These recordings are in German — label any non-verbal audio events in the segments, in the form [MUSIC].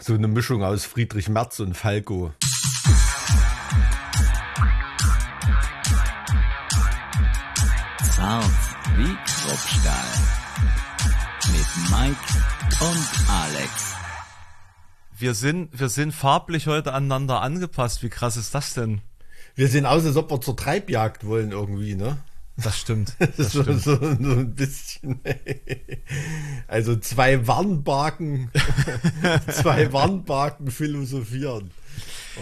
So eine Mischung aus Friedrich Merz und Falco. Zart wie Kruppstahl. Mit Mike und Alex. Wir sind, wir sind farblich heute aneinander angepasst. Wie krass ist das denn? Wir sehen aus, als ob wir zur Treibjagd wollen irgendwie, ne? Das stimmt. [LAUGHS] Das so, stimmt. So, so ein bisschen. [LAUGHS] Also zwei Warnbarken, [LAUGHS] zwei Warnbarken philosophieren.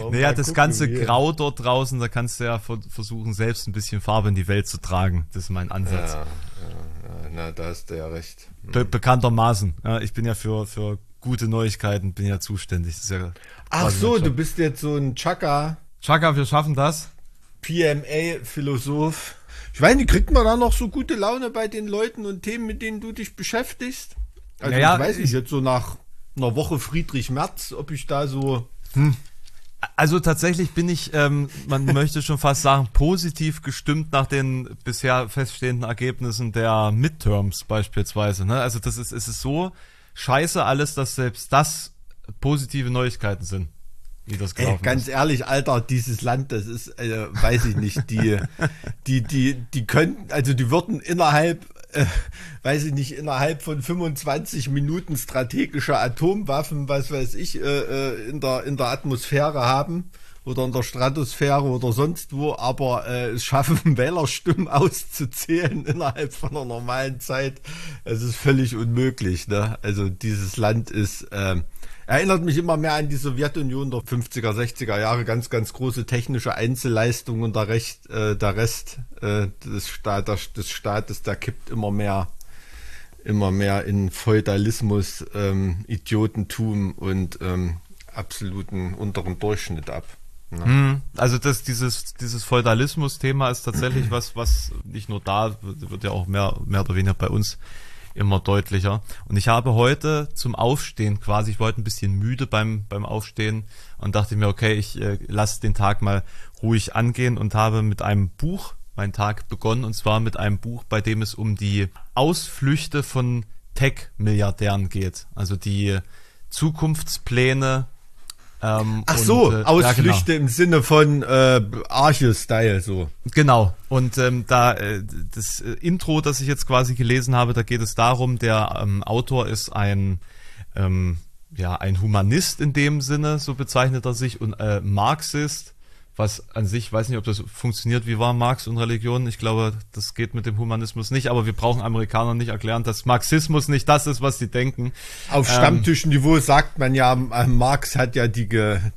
Oh, naja, das ganze wir. Grau dort draußen, da kannst du ja versuchen, selbst ein bisschen Farbe in die Welt zu tragen. Das ist mein Ansatz. Ja, ja, ja na, da hast du ja recht. Be bekanntermaßen. Ja, ich bin ja für, für gute Neuigkeiten, bin ja zuständig. Ja Ach so, du bist jetzt so ein Chaka. Chaka, wir schaffen das. PMA-Philosoph. Ich weiß nicht, kriegt man da noch so gute Laune bei den Leuten und Themen, mit denen du dich beschäftigst? Also naja, ich weiß nicht, jetzt so nach einer Woche Friedrich Merz, ob ich da so... Hm. Also tatsächlich bin ich, ähm, man [LAUGHS] möchte schon fast sagen, positiv gestimmt nach den bisher feststehenden Ergebnissen der Midterms beispielsweise. Ne? Also das ist, es ist so scheiße alles, dass selbst das positive Neuigkeiten sind wie das gelaufen Ey, ganz ist. ehrlich, Alter, dieses Land, das ist, äh, weiß ich nicht, die, [LAUGHS] die, die, die könnten, also die würden innerhalb, äh, weiß ich nicht, innerhalb von 25 Minuten strategische Atomwaffen, was weiß ich, äh, äh, in der, in der Atmosphäre haben oder in der Stratosphäre oder sonst wo, aber äh, es schaffen, [LAUGHS] Wählerstimmen auszuzählen innerhalb von einer normalen Zeit. Es ist völlig unmöglich. Ne? Also dieses Land ist, äh, Erinnert mich immer mehr an die Sowjetunion der 50er, 60er Jahre. Ganz, ganz große technische Einzelleistungen und der, Recht, äh, der Rest äh, des, Staat, des Staates, der kippt immer mehr immer mehr in Feudalismus, ähm, Idiotentum und ähm, absoluten unteren Durchschnitt ab. Ne? Also das, dieses, dieses Feudalismus-Thema ist tatsächlich was, was nicht nur da, wird ja auch mehr, mehr oder weniger bei uns immer deutlicher. Und ich habe heute zum Aufstehen quasi, ich wollte ein bisschen müde beim, beim Aufstehen und dachte mir, okay, ich äh, lasse den Tag mal ruhig angehen und habe mit einem Buch meinen Tag begonnen und zwar mit einem Buch, bei dem es um die Ausflüchte von Tech-Milliardären geht. Also die Zukunftspläne ähm, Ach so, und, äh, Ausflüchte ja, genau. im Sinne von äh, Arche-Style so. Genau. Und ähm, da äh, das äh, Intro, das ich jetzt quasi gelesen habe, da geht es darum, der ähm, Autor ist ein ähm, ja ein Humanist in dem Sinne, so bezeichnet er sich, und äh, Marxist was an sich, weiß nicht, ob das funktioniert, wie war Marx und Religion. Ich glaube, das geht mit dem Humanismus nicht, aber wir brauchen Amerikanern nicht erklären, dass Marxismus nicht das ist, was sie denken. Auf ähm, Stammtischniveau sagt man ja, äh, Marx hat ja die,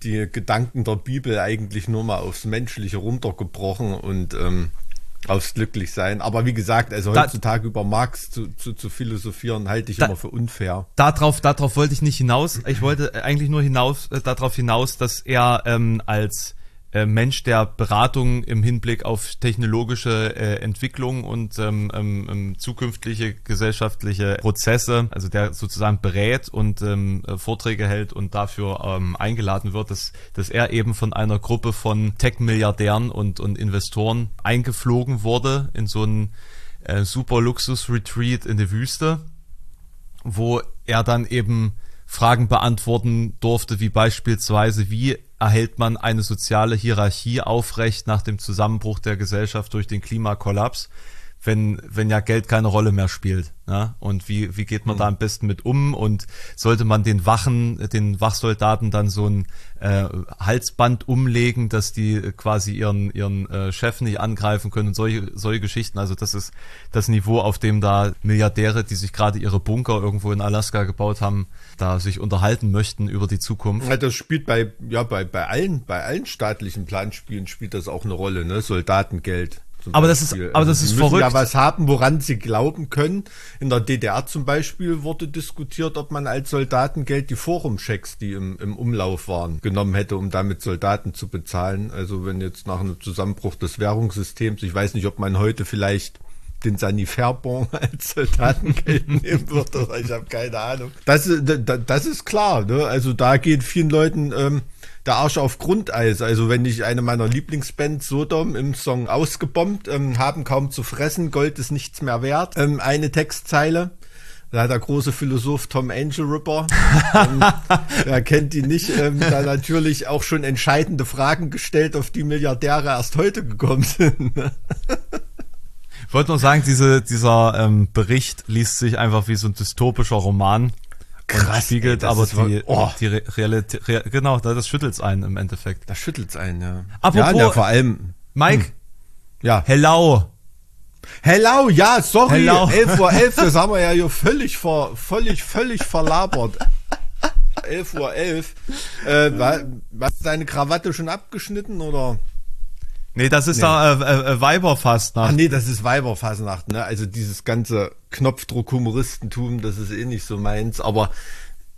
die Gedanken der Bibel eigentlich nur mal aufs Menschliche runtergebrochen und ähm, aufs Glücklichsein. Aber wie gesagt, also heutzutage da, über Marx zu, zu, zu philosophieren, halte ich da, immer für unfair. Darauf, darauf wollte ich nicht hinaus. Ich wollte eigentlich nur hinaus, äh, darauf hinaus, dass er ähm, als äh, Mensch der Beratung im Hinblick auf technologische äh, Entwicklung und ähm, ähm, ähm, zukünftige gesellschaftliche Prozesse, also der sozusagen berät und ähm, äh, Vorträge hält und dafür ähm, eingeladen wird, dass, dass er eben von einer Gruppe von Tech-Milliardären und, und Investoren eingeflogen wurde in so einen äh, super Luxus-Retreat in der Wüste, wo er dann eben Fragen beantworten durfte, wie beispielsweise, wie erhält man eine soziale Hierarchie aufrecht nach dem Zusammenbruch der Gesellschaft durch den Klimakollaps, wenn, wenn ja Geld keine Rolle mehr spielt. Ja? Und wie, wie geht man mhm. da am besten mit um? Und sollte man den Wachen, den Wachsoldaten dann so ein äh, Halsband umlegen, dass die quasi ihren, ihren äh, Chef nicht angreifen können und solche, solche Geschichten. Also das ist das Niveau, auf dem da Milliardäre, die sich gerade ihre Bunker irgendwo in Alaska gebaut haben, da sich unterhalten möchten über die Zukunft. Ja, das spielt bei, ja, bei, bei allen, bei allen staatlichen Planspielen spielt das auch eine Rolle, ne? Soldatengeld. Aber das ist, aber das also ist sie verrückt. ja was haben, woran sie glauben können. In der DDR zum Beispiel wurde diskutiert, ob man als Soldatengeld die Forumchecks, die im, im Umlauf waren, genommen hätte, um damit Soldaten zu bezahlen. Also wenn jetzt nach einem Zusammenbruch des Währungssystems, ich weiß nicht, ob man heute vielleicht den Sanifair-Bon [LAUGHS] als Soldatengeld nehmen wird, oder ich habe keine Ahnung. Das, das ist klar, ne? Also da geht vielen Leuten ähm, der Arsch auf Grundeis. Also wenn ich eine meiner Lieblingsbands Sodom im Song Ausgebombt, ähm, haben kaum zu fressen, Gold ist nichts mehr wert, ähm, eine Textzeile Da hat der große Philosoph Tom Angel Ripper, [LAUGHS] ähm, wer kennt ihn nicht, ähm, da natürlich auch schon entscheidende Fragen gestellt, auf die Milliardäre erst heute gekommen sind. Ich wollte nur sagen, diese, dieser ähm, Bericht liest sich einfach wie so ein dystopischer Roman. Krass, spiegelt ey, aber die, oh. die Realität, Re genau, das schüttelt's einen im Endeffekt. Das schüttelt's einen, ja. Apropos, ja, ja vor allem. Mike. Hm. Ja. Hello. Hello, ja, sorry. Hello. [LAUGHS] 11 Uhr 11, das haben wir ja hier völlig, ver, völlig, völlig verlabert. 11 Uhr 11. Äh, war, war deine Krawatte schon abgeschnitten oder? Nee, das ist nee. da äh, äh, Weiberfastnacht. Ach nee, das ist Weiberfastnacht, ne? Also dieses ganze Knopfdruck-Humoristentum, das ist eh nicht so meins, aber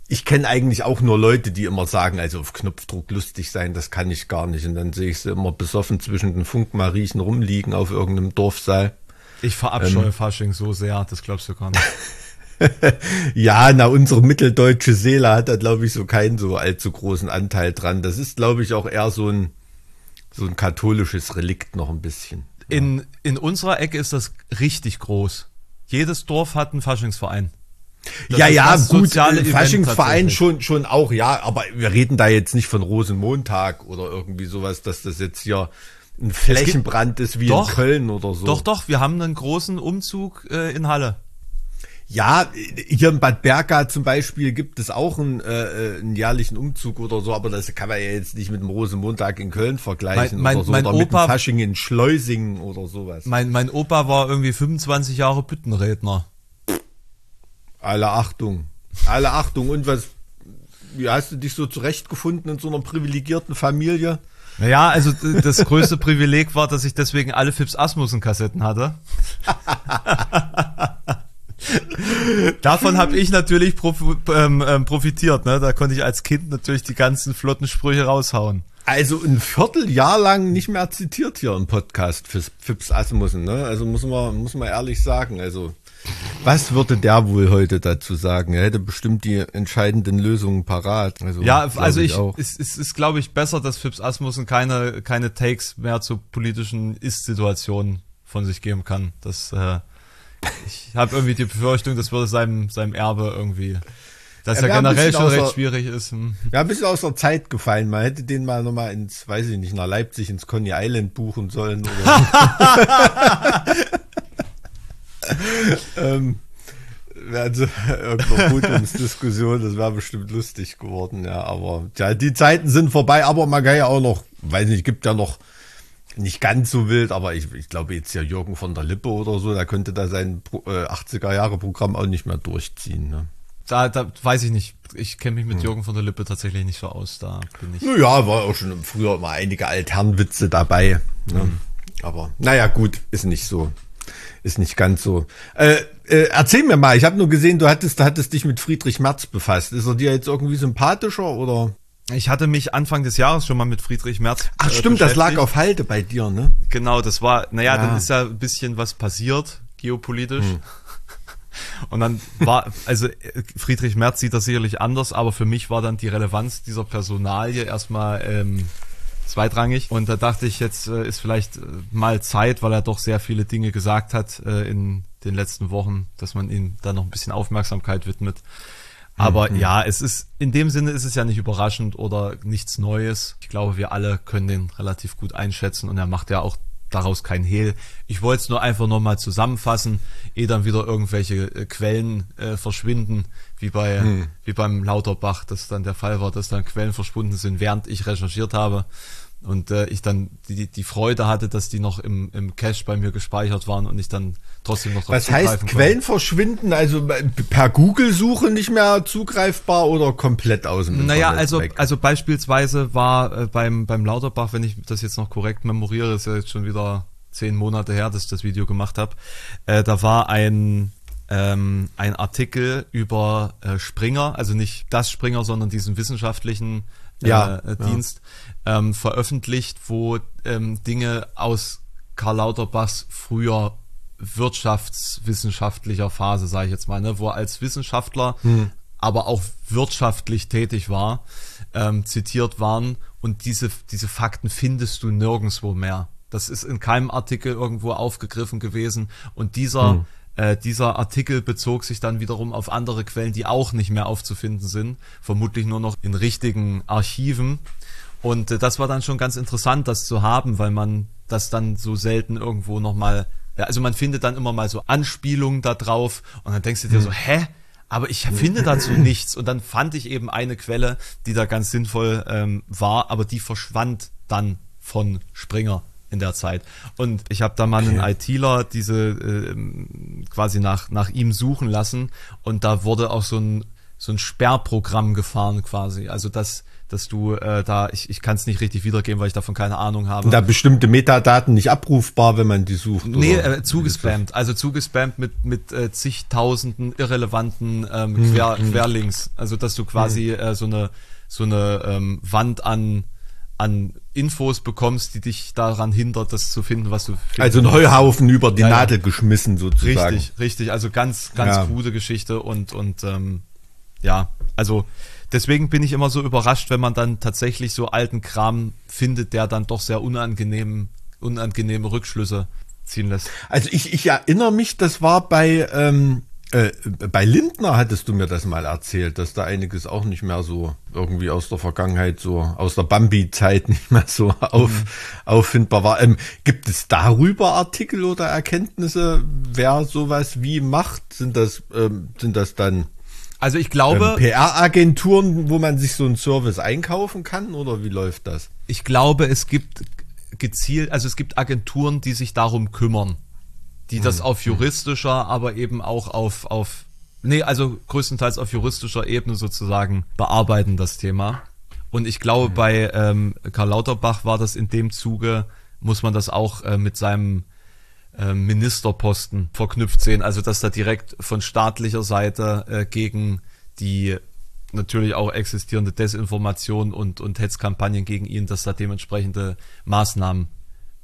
ich kenne eigentlich auch nur Leute, die immer sagen, also auf Knopfdruck lustig sein, das kann ich gar nicht. Und dann sehe ich sie immer besoffen zwischen den Funkmariechen rumliegen auf irgendeinem Dorfsaal. Ich verabscheue ähm, Fasching so sehr, das glaubst du gar nicht. [LAUGHS] [LAUGHS] ja, na, unsere mitteldeutsche Seele hat da, glaube ich, so keinen so allzu großen Anteil dran. Das ist, glaube ich, auch eher so ein, so ein katholisches Relikt noch ein bisschen. Ja. In, in unserer Ecke ist das richtig groß. Jedes Dorf hat einen Faschingsverein. Das ja, ja, gut, Faschingsverein schon, schon auch, ja, aber wir reden da jetzt nicht von Rosenmontag oder irgendwie sowas, dass das jetzt hier ein Flächenbrand ist wie doch, in Köln oder so. Doch, doch, wir haben einen großen Umzug äh, in Halle. Ja, hier in Bad Berka zum Beispiel gibt es auch einen, äh, äh, einen jährlichen Umzug oder so, aber das kann man ja jetzt nicht mit dem Rosenmontag in Köln vergleichen mein, mein, oder so, mein oder Opa, mit dem Fasching in Schleusingen oder sowas. Mein, mein Opa war irgendwie 25 Jahre Büttenredner. Alle Achtung. Alle Achtung. Und was, wie hast du dich so zurechtgefunden in so einer privilegierten Familie? Naja, also das größte [LAUGHS] Privileg war, dass ich deswegen alle Fips Asmussen-Kassetten hatte. [LAUGHS] Davon habe ich natürlich prof ähm, ähm, profitiert. Ne? Da konnte ich als Kind natürlich die ganzen flotten Sprüche raushauen. Also ein Vierteljahr lang nicht mehr zitiert hier im Podcast für Fips Asmussen. Ne? Also muss man, muss man ehrlich sagen. Also was würde der wohl heute dazu sagen? Er hätte bestimmt die entscheidenden Lösungen parat. Also, ja, also ich, ich es, es ist, glaube ich, besser, dass Phipps Asmussen keine, keine Takes mehr zu politischen Ist-Situationen von sich geben kann. Das, äh, [LAUGHS] ich habe irgendwie die Befürchtung, das würde seinem, seinem Erbe irgendwie, dass er generell schon recht schwierig ist. Hm. Ja, ein bisschen aus der Zeit gefallen. Man hätte den mal nochmal ins, weiß ich nicht, nach Leipzig ins Coney Island buchen sollen. Oder [LAUGHS] ähm, also irgendeine Podiumsdiskussion, das wäre bestimmt lustig geworden, ja. Aber ja, die Zeiten sind vorbei, aber man kann ja auch noch, weiß nicht, gibt ja noch nicht ganz so wild, aber ich, ich glaube jetzt ja Jürgen von der Lippe oder so, der könnte da sein äh, 80er Jahre Programm auch nicht mehr durchziehen. Ne? Da, da weiß ich nicht. Ich kenne mich mit hm. Jürgen von der Lippe tatsächlich nicht so aus. Da bin ich. Naja, war auch schon früher immer einige Altherrenwitze dabei. Ne? Hm. Aber naja, gut, ist nicht so ist nicht ganz so. Äh, äh, erzähl mir mal, ich habe nur gesehen, du hattest, du hattest dich mit Friedrich Merz befasst. Ist er dir jetzt irgendwie sympathischer oder? Ich hatte mich Anfang des Jahres schon mal mit Friedrich Merz. Ach äh, stimmt, das lag auf Halte bei dir, ne? Genau, das war, naja, ja. dann ist ja ein bisschen was passiert, geopolitisch. Hm. [LAUGHS] Und dann war, also Friedrich Merz sieht das sicherlich anders, aber für mich war dann die Relevanz dieser Personalie erstmal ähm, zweitrangig. Und da dachte ich, jetzt äh, ist vielleicht äh, mal Zeit, weil er doch sehr viele Dinge gesagt hat äh, in den letzten Wochen, dass man ihm da noch ein bisschen Aufmerksamkeit widmet. Aber mhm. ja, es ist, in dem Sinne ist es ja nicht überraschend oder nichts Neues. Ich glaube, wir alle können den relativ gut einschätzen und er macht ja auch daraus kein Hehl. Ich wollte es nur einfach nochmal zusammenfassen, ehe dann wieder irgendwelche äh, Quellen äh, verschwinden, wie bei hm. wie beim Lauterbach, dass dann der Fall war, dass dann Quellen verschwunden sind, während ich recherchiert habe und äh, ich dann die, die Freude hatte, dass die noch im, im Cache bei mir gespeichert waren und ich dann trotzdem noch Was heißt Quellen verschwinden? Also per Google-Suche nicht mehr zugreifbar oder komplett aus dem Internet Naja, also, weg? also beispielsweise war äh, beim, beim Lauterbach, wenn ich das jetzt noch korrekt memoriere, ist ja jetzt schon wieder zehn Monate her, dass ich das Video gemacht habe, äh, da war ein ähm, ein Artikel über äh, Springer, also nicht das Springer, sondern diesen wissenschaftlichen äh, ja, äh, Dienst ja. ähm, veröffentlicht, wo ähm, Dinge aus Karl Lauterbachs früher wirtschaftswissenschaftlicher Phase, sage ich jetzt mal, ne, wo er als Wissenschaftler, hm. aber auch wirtschaftlich tätig war, ähm, zitiert waren und diese, diese Fakten findest du nirgendwo mehr. Das ist in keinem Artikel irgendwo aufgegriffen gewesen und dieser hm äh, dieser Artikel bezog sich dann wiederum auf andere Quellen, die auch nicht mehr aufzufinden sind, vermutlich nur noch in richtigen Archiven. Und äh, das war dann schon ganz interessant, das zu haben, weil man das dann so selten irgendwo nochmal, ja, also man findet dann immer mal so Anspielungen da drauf und dann denkst du dir so, hä? Aber ich finde dazu [LAUGHS] nichts. Und dann fand ich eben eine Quelle, die da ganz sinnvoll ähm, war, aber die verschwand dann von Springer in der Zeit. Und ich habe da mal okay. einen ITler diese äh, quasi nach, nach ihm suchen lassen und da wurde auch so ein, so ein Sperrprogramm gefahren quasi. Also dass dass du äh, da, ich, ich kann es nicht richtig wiedergeben, weil ich davon keine Ahnung habe. Da bestimmte Metadaten nicht abrufbar, wenn man die sucht. Nee, äh, zugespammt. Also zugespammt mit, mit äh, zigtausenden irrelevanten ähm, hm, Quer, hm. Querlinks. Also dass du quasi hm. äh, so eine so eine ähm, Wand an an Infos bekommst, die dich daran hindert, das zu finden, was du findest. Also ein Heuhaufen über die ja, Nadel geschmissen sozusagen. Richtig, richtig. Also ganz, ganz ja. krude Geschichte und, und ähm, ja, also deswegen bin ich immer so überrascht, wenn man dann tatsächlich so alten Kram findet, der dann doch sehr unangenehm, unangenehme Rückschlüsse ziehen lässt. Also ich, ich erinnere mich, das war bei, ähm, äh, bei Lindner hattest du mir das mal erzählt, dass da einiges auch nicht mehr so irgendwie aus der Vergangenheit, so aus der Bambi-Zeit [LAUGHS] nicht mehr so auf, mhm. auffindbar war. Ähm, gibt es darüber Artikel oder Erkenntnisse, wer sowas wie macht? Sind das, ähm, sind das dann also ich glaube. Ähm, PR-Agenturen, wo man sich so einen Service einkaufen kann oder wie läuft das? Ich glaube, es gibt gezielt, also es gibt Agenturen, die sich darum kümmern. Die das hm. auf juristischer, aber eben auch auf, auf, nee, also größtenteils auf juristischer Ebene sozusagen bearbeiten das Thema. Und ich glaube, hm. bei ähm, Karl Lauterbach war das in dem Zuge, muss man das auch äh, mit seinem ähm, Ministerposten verknüpft sehen. Also dass da direkt von staatlicher Seite äh, gegen die natürlich auch existierende Desinformation und, und Hetzkampagnen gegen ihn, dass da dementsprechende Maßnahmen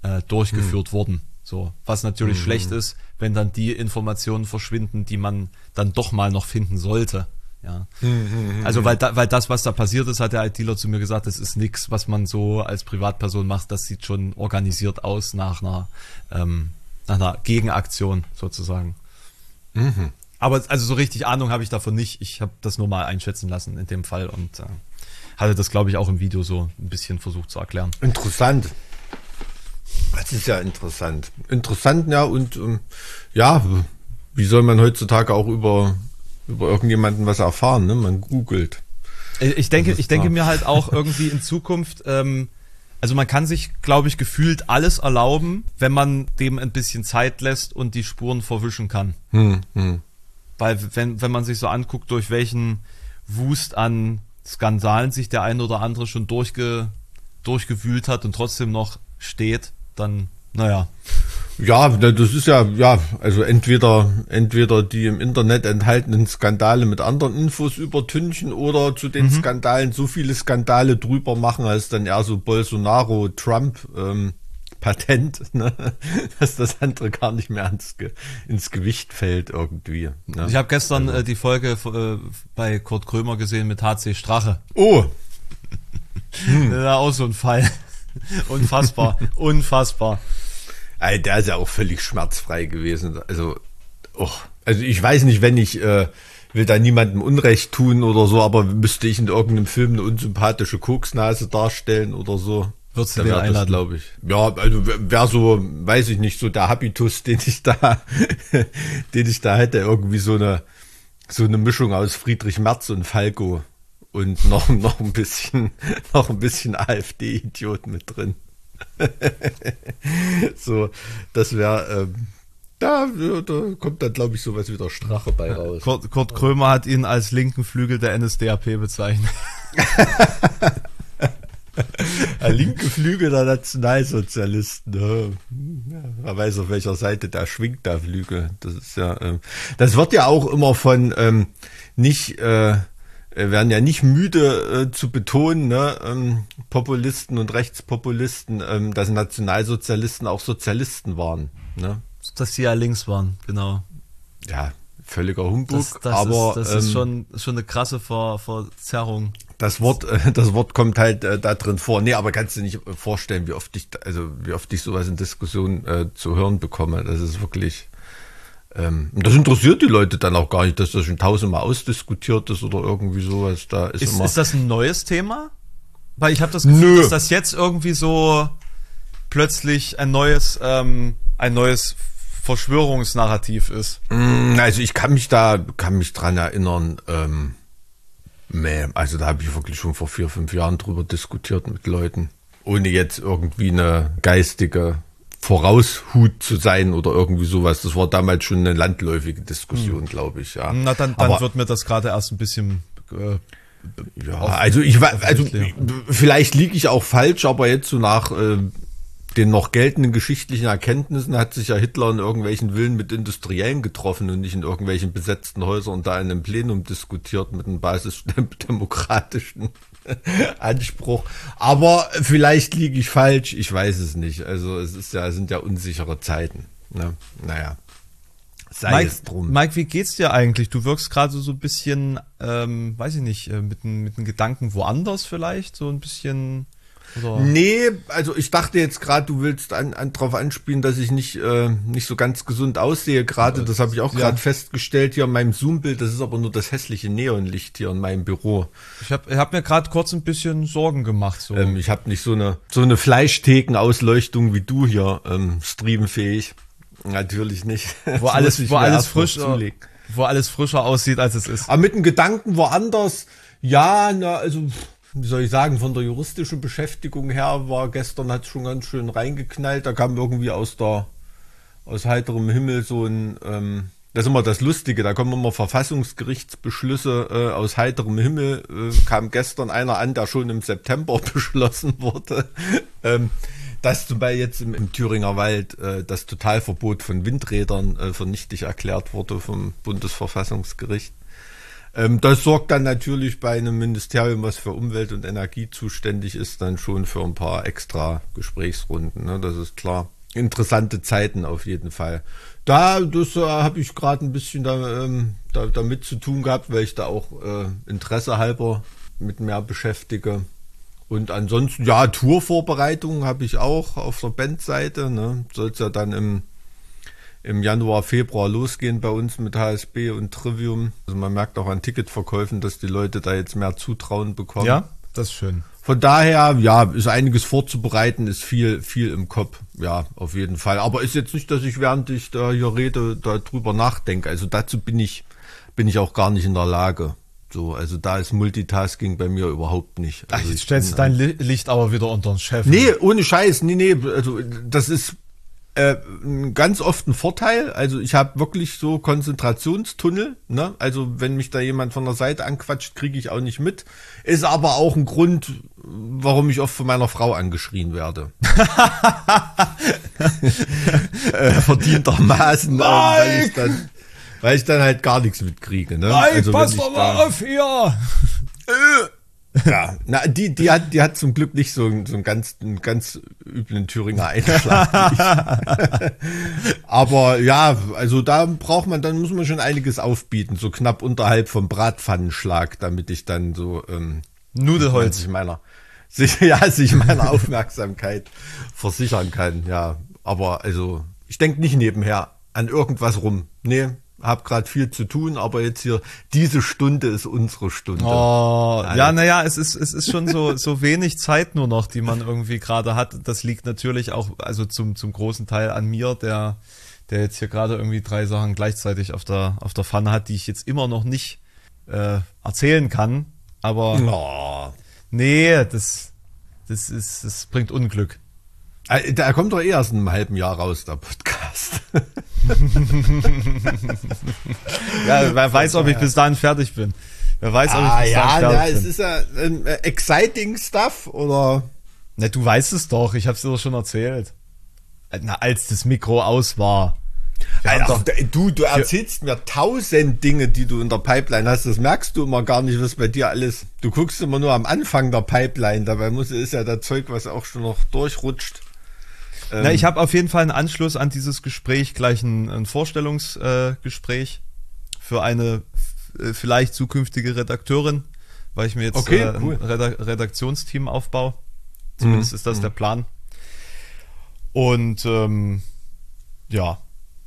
äh, durchgeführt hm. wurden. So, was natürlich hm. schlecht ist, wenn dann die Informationen verschwinden, die man dann doch mal noch finden sollte. Ja. Hm, also weil, da, weil das, was da passiert ist, hat der IT-Dealer zu mir gesagt, das ist nichts, was man so als Privatperson macht, das sieht schon organisiert aus nach einer ähm, nach einer Gegenaktion sozusagen. Mhm. Aber also so richtig Ahnung habe ich davon nicht. Ich habe das nur mal einschätzen lassen in dem Fall und äh, hatte das, glaube ich, auch im Video so ein bisschen versucht zu erklären. Interessant. Das ist ja interessant. Interessant, ja, und ähm, ja, wie soll man heutzutage auch über, über irgendjemanden was erfahren? Ne? Man googelt. Ich denke, ich denke mir halt auch irgendwie in Zukunft, ähm, also man kann sich, glaube ich, gefühlt alles erlauben, wenn man dem ein bisschen Zeit lässt und die Spuren verwischen kann. Hm, hm. Weil wenn, wenn man sich so anguckt, durch welchen Wust an Skandalen sich der eine oder andere schon durchge, durchgewühlt hat und trotzdem noch steht, dann, naja. Ja, das ist ja, ja, also entweder, entweder die im Internet enthaltenen Skandale mit anderen Infos übertünchen oder zu den mhm. Skandalen so viele Skandale drüber machen, als dann eher so Bolsonaro, Trump, ähm, Patent, [LAUGHS] ne? dass das andere gar nicht mehr ins, ins Gewicht fällt irgendwie. Ne? Ich habe gestern also. äh, die Folge äh, bei Kurt Krömer gesehen mit HC Strache. Oh! [LAUGHS] hm. Das war auch so ein Fall. [LAUGHS] unfassbar, unfassbar. Also der ist ja auch völlig schmerzfrei gewesen. Also, oh, also ich weiß nicht, wenn ich äh, will da niemandem Unrecht tun oder so, aber müsste ich in irgendeinem Film eine unsympathische Koksnase darstellen oder so. Würdest du den einladen, glaube ich. Ja, also wäre so, weiß ich nicht, so der Habitus, [LAUGHS] den ich da, den ich da hätte, irgendwie so eine, so eine Mischung aus Friedrich Merz und Falco und noch, noch ein bisschen, [LAUGHS] noch ein bisschen AfD-Idiot mit drin. [LAUGHS] so, das wäre, ähm, da, da kommt dann, glaube ich, sowas wie der Strache bei raus. Kurt, Kurt Krömer hat ihn als linken Flügel der NSDAP bezeichnet. [LAUGHS] der linke Flügel der Nationalsozialisten. Ne? Man weiß, auf welcher Seite da schwingt der Flügel. Das ist ja, ähm, das wird ja auch immer von ähm, nicht äh, werden ja nicht müde äh, zu betonen, ne, ähm, Populisten und Rechtspopulisten, ähm, dass Nationalsozialisten auch Sozialisten waren. Ne? Dass sie ja links waren, genau. Ja, völliger Humbug. Das, das aber ist, das ähm, ist schon, schon eine krasse Ver, Verzerrung. Das Wort, äh, das Wort kommt halt äh, da drin vor. Nee, aber kannst du nicht vorstellen, wie oft ich, also wie oft ich sowas in Diskussionen äh, zu hören bekomme. Das ist wirklich Ähm, das interessiert die Leute dann auch gar nicht, dass das schon tausendmal ausdiskutiert ist oder irgendwie sowas. Da ist, Ist, immer. ist das ein neues Thema? Weil ich habe das Gefühl, Nö. dass das jetzt irgendwie so plötzlich ein neues, ähm, ein neues Verschwörungsnarrativ ist. Mm, Also ich kann mich da, kann mich dran erinnern, ähm, nee, also da habe ich wirklich schon vor vier, fünf Jahren drüber diskutiert mit Leuten, ohne jetzt irgendwie eine geistige Voraushut zu sein oder irgendwie sowas. Das war damals schon eine landläufige Diskussion, glaube ich, ja. Na, dann, dann Aber- wird mir das gerade erst ein bisschen. Äh, Ja, Auf- also ich war, also vielleicht liege ich auch falsch, aber jetzt so nach äh, den noch geltenden geschichtlichen Erkenntnissen hat sich ja Hitler in irgendwelchen Villen mit Industriellen getroffen und nicht in irgendwelchen besetzten Häusern und da in einem Plenum diskutiert mit einem basisdemokratischen [LAUGHS] [LAUGHS] Anspruch. Aber vielleicht liege ich falsch, ich weiß es nicht. Also es ist ja, es sind ja unsichere Zeiten. Ne? Naja. Sei Mike, es drum. Mike, wie geht's dir eigentlich? Du wirkst gerade so ein bisschen, ähm, weiß ich nicht, äh, mit, mit einem Gedanken woanders vielleicht, so ein bisschen. Nee, also ich dachte jetzt gerade, du willst an, an, drauf anspielen, dass ich nicht, äh, nicht so ganz gesund aussehe gerade. Das habe ich auch ja. gerade festgestellt hier in meinem Zoom-Bild. Das ist aber nur das hässliche Neonlicht hier in meinem Büro. Ich habe hab mir gerade kurz ein bisschen Sorgen gemacht. So. Ähm, ich habe nicht so eine so eine Fleischthekenausleuchtung wie du hier ähm, streamfähig. Natürlich nicht. [LAUGHS] wo alles, wo alles zulegen. wo alles frischer aussieht, als es ist. Aber mit dem Gedanken woanders, ja, na, also, wie soll ich sagen, von der juristischen Beschäftigung her war gestern hat schon ganz schön reingeknallt. Da kam irgendwie aus der, aus heiterem Himmel so ein, ähm, das ist immer das Lustige, da kommen immer Verfassungsgerichtsbeschlüsse äh, aus heiterem Himmel. Äh, kam gestern einer an, der schon im September [LAUGHS] beschlossen wurde. [LAUGHS] ähm, dass zum Beispiel jetzt im, im Thüringer Wald äh, das Totalverbot von Windrädern äh, für erklärt wurde vom Bundesverfassungsgericht. Ähm, das sorgt dann natürlich bei einem Ministerium, was für Umwelt und Energie zuständig ist, dann schon für ein paar extra Gesprächsrunden. Ne? Das ist klar. Interessante Zeiten auf jeden Fall. Da, das äh, habe ich gerade ein bisschen da, ähm, da, damit zu tun gehabt, weil ich da auch äh, Interesse halber mit mehr beschäftige. Und ansonsten, ja, Tourvorbereitungen habe ich auch auf der Bandseite. Ne? Soll es ja dann im, im Januar, Februar losgehen bei uns mit HSB und Trivium. Also man merkt auch an Ticketverkäufen, dass die Leute da jetzt mehr Zutrauen bekommen. Ja, das ist schön. Von daher, ja, ist einiges vorzubereiten, ist viel, viel im Kopf. Ja, auf jeden Fall. Aber ist jetzt nicht, dass ich während ich da hier rede, darüber nachdenke. Also dazu bin ich, bin ich auch gar nicht in der Lage. So, also da ist Multitasking bei mir überhaupt nicht. Ach, Also jetzt ich stellst du dein Li- Licht aber wieder unter den Chef. Nee, ohne Scheiß, nee, nee, also das ist äh, ganz oft ein Vorteil. Also ich habe wirklich so Konzentrationstunnel, ne? Also wenn mich da jemand von der Seite anquatscht, kriege ich auch nicht mit. Ist aber auch ein Grund, warum ich oft von meiner Frau angeschrien werde. [LAUGHS] äh, verdientermaßen, äh, weil ich dann weil ich dann halt gar nichts mitkriege. Ne? Mike, wenn pass doch da- mal auf hier! [LAUGHS] ja, na, die, die hat, die hat zum Glück nicht so, einen- so einen ganz, einen ganz üblen Thüringer Einschlag. [LAUGHS] Aber ja, also da braucht man, dann muss man schon einiges aufbieten, so knapp unterhalb vom Bratpfannenschlag, damit ich dann so, ähm, Nudelholz. sich meiner, sich, [LAUGHS] ja, sich meiner Aufmerksamkeit versichern kann, ja. Aber also, ich denke nicht nebenher an irgendwas rum. Nee, hab gerade viel zu tun, aber jetzt hier, diese Stunde ist unsere Stunde. Oh, ja, naja, es ist, es ist schon so, so wenig Zeit nur noch, die man irgendwie gerade hat. Das liegt natürlich auch, also zum, zum großen Teil an mir, der, der jetzt hier gerade irgendwie drei Sachen gleichzeitig auf der, auf der Pfanne hat, die ich jetzt immer noch nicht äh, erzählen kann. Aber Oh. nee, das, das ist, das bringt Unglück. Äh, Der kommt doch eh erst in einem halben Jahr raus, der Podcast. [LAUGHS] Ja, wer weiß, ob ich bis dahin fertig bin. Wer weiß, ob ich ah bis ja, dahin na, fertig es bin. ist ja ähm, äh, exciting stuff, oder? Na, du weißt es doch, ich hab's dir doch schon erzählt. Na, als das Mikro aus war. Alter, doch- du, du erzählst mir tausend Dinge, die du in der Pipeline hast. Das merkst du immer gar nicht, was bei dir alles. Du guckst immer nur am Anfang der Pipeline. Dabei muss ist ja das Zeug, was auch schon noch durchrutscht. Na, ich habe auf jeden Fall einen Anschluss an dieses Gespräch gleich ein, ein Vorstellungsgespräch äh, für eine äh, vielleicht zukünftige Redakteurin, weil ich mir jetzt Okay, äh, cool. ein Reda Redaktionsteam aufbaue. Zumindest ist das der Plan. Und ähm, ja,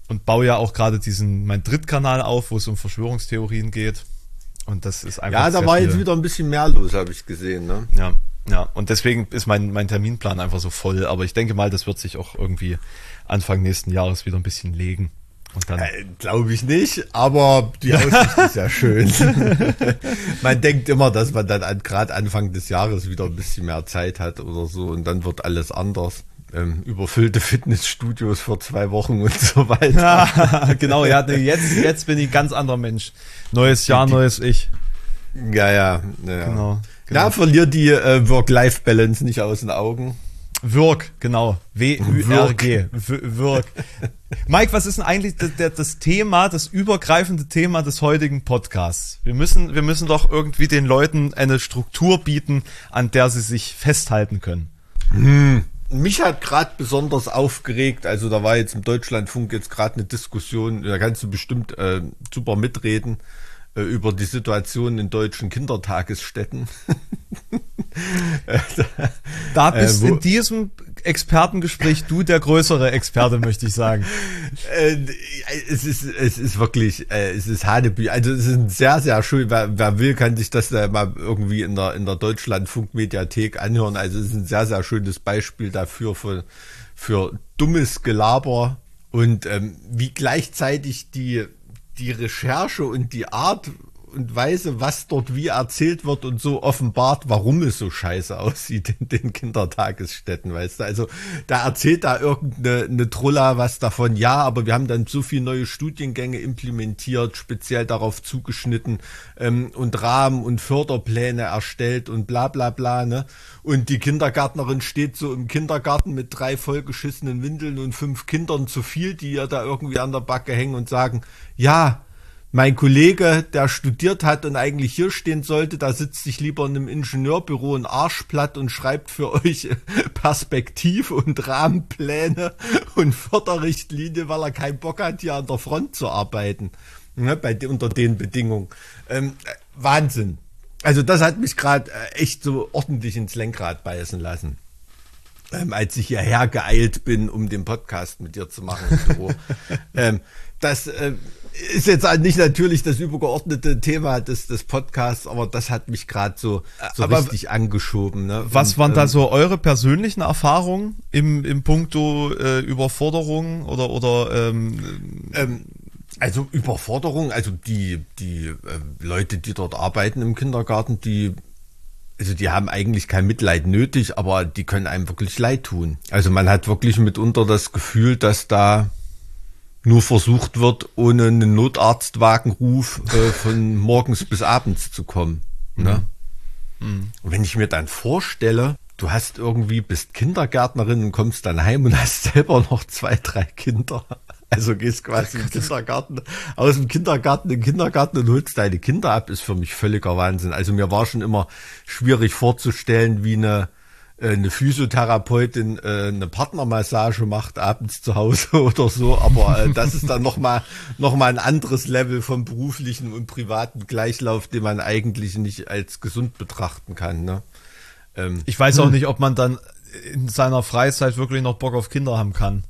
und baue ja auch gerade diesen, mein Drittkanal auf, wo es um Verschwörungstheorien geht. Und das ist einfach. Ja, da war viel. jetzt wieder ein bisschen mehr los, habe ich gesehen, ne? Ja. Ja, und deswegen ist mein, mein Terminplan einfach so voll. Aber ich denke mal, das wird sich auch irgendwie Anfang nächsten Jahres wieder ein bisschen legen. Und dann äh, Glaube ich nicht, aber die Aussicht ist ja schön. [LAUGHS] man denkt immer, dass man dann an, gerade Anfang des Jahres wieder ein bisschen mehr Zeit hat oder so und dann wird alles anders. Ähm, überfüllte Fitnessstudios vor zwei Wochen und so weiter. Ja, [LAUGHS] genau, ja, jetzt, jetzt bin ich ein ganz anderer Mensch. Neues Jahr, neues Ich. Ja, ja, ja. Genau. Genau. Da verliert die äh, Work-Life-Balance nicht aus den Augen. Wirk, genau. W-U-R-G. Wirk. Mike, was ist denn eigentlich das, das, Thema, das übergreifende Thema des heutigen Podcasts? Wir müssen, wir müssen doch irgendwie den Leuten eine Struktur bieten, an der sie sich festhalten können. Hm. Mich hat gerade besonders aufgeregt, also da war jetzt im Deutschlandfunk jetzt gerade eine Diskussion, da kannst du bestimmt äh, super mitreden über die Situation in deutschen Kindertagesstätten. [LAUGHS] da bist äh, in diesem Expertengespräch du der größere Experte, möchte ich sagen. [LAUGHS] Äh, es ist, es ist wirklich, äh, es ist Hanebü. Also es ist sehr, sehr schön. Wer, wer will, kann sich das da mal irgendwie in der, in der Deutschlandfunk-Mediathek anhören. Also es ist ein sehr, sehr schönes Beispiel dafür für, für dummes Gelaber und ähm, wie gleichzeitig die die Recherche und die Art und Weise, was dort wie erzählt wird und so offenbart, warum es so scheiße aussieht in den Kindertagesstätten, weißt du? Also da erzählt da irgendeine eine Trulla was davon, ja, aber wir haben dann so viele neue Studiengänge implementiert, speziell darauf zugeschnitten ähm, und Rahmen und Förderpläne erstellt und bla bla bla, ne? Und die Kindergärtnerin steht so im Kindergarten mit drei vollgeschissenen Windeln und fünf Kindern zu viel, die ihr da irgendwie an der Backe hängen und sagen, ja, mein Kollege, der studiert hat und eigentlich hier stehen sollte, da sitzt sich lieber in einem Ingenieurbüro ein Arschplatt und schreibt für euch [LAUGHS] Perspektiv- und Rahmenpläne und Förderrichtlinie, weil er keinen Bock hat, hier an der Front zu arbeiten. Ne, bei, unter den Bedingungen. Ähm, Wahnsinn. Also das hat mich gerade äh, echt so ordentlich ins Lenkrad beißen lassen. Ähm, als ich hierher geeilt bin, um den Podcast mit dir zu machen. [LAUGHS] ähm, das äh, ist jetzt nicht natürlich das übergeordnete Thema des, des Podcasts, aber das hat mich gerade so, so aber richtig angeschoben. Ne? Was Und, waren da ähm, so eure persönlichen Erfahrungen im, im Punkto äh, Überforderung oder, oder ähm, ähm, also Überforderung, also die, die äh, Leute, die dort arbeiten im Kindergarten, die also die haben eigentlich kein Mitleid nötig, aber die können einem wirklich leid tun. Also man hat wirklich mitunter das Gefühl, dass da nur versucht wird, ohne einen Notarztwagenruf äh, von morgens bis abends zu kommen. Ne? Mhm. Und wenn ich mir dann vorstelle, du hast irgendwie, bist Kindergärtnerin und kommst dann heim und hast [LAUGHS] selber noch zwei, drei Kinder. Also gehst quasi im Kindergarten, aus dem Kindergarten in den Kindergarten und holst deine Kinder ab, ist für mich völliger Wahnsinn. Also mir war schon immer schwierig vorzustellen, wie eine eine Physiotherapeutin äh, eine Partnermassage macht abends zu Hause [LAUGHS] oder so, aber äh, das ist dann nochmal noch mal ein anderes Level vom beruflichen und privaten Gleichlauf, den man eigentlich nicht als gesund betrachten kann. Ne? Ähm, ich weiß auch hm. nicht, ob man dann in seiner Freizeit wirklich noch Bock auf Kinder haben kann.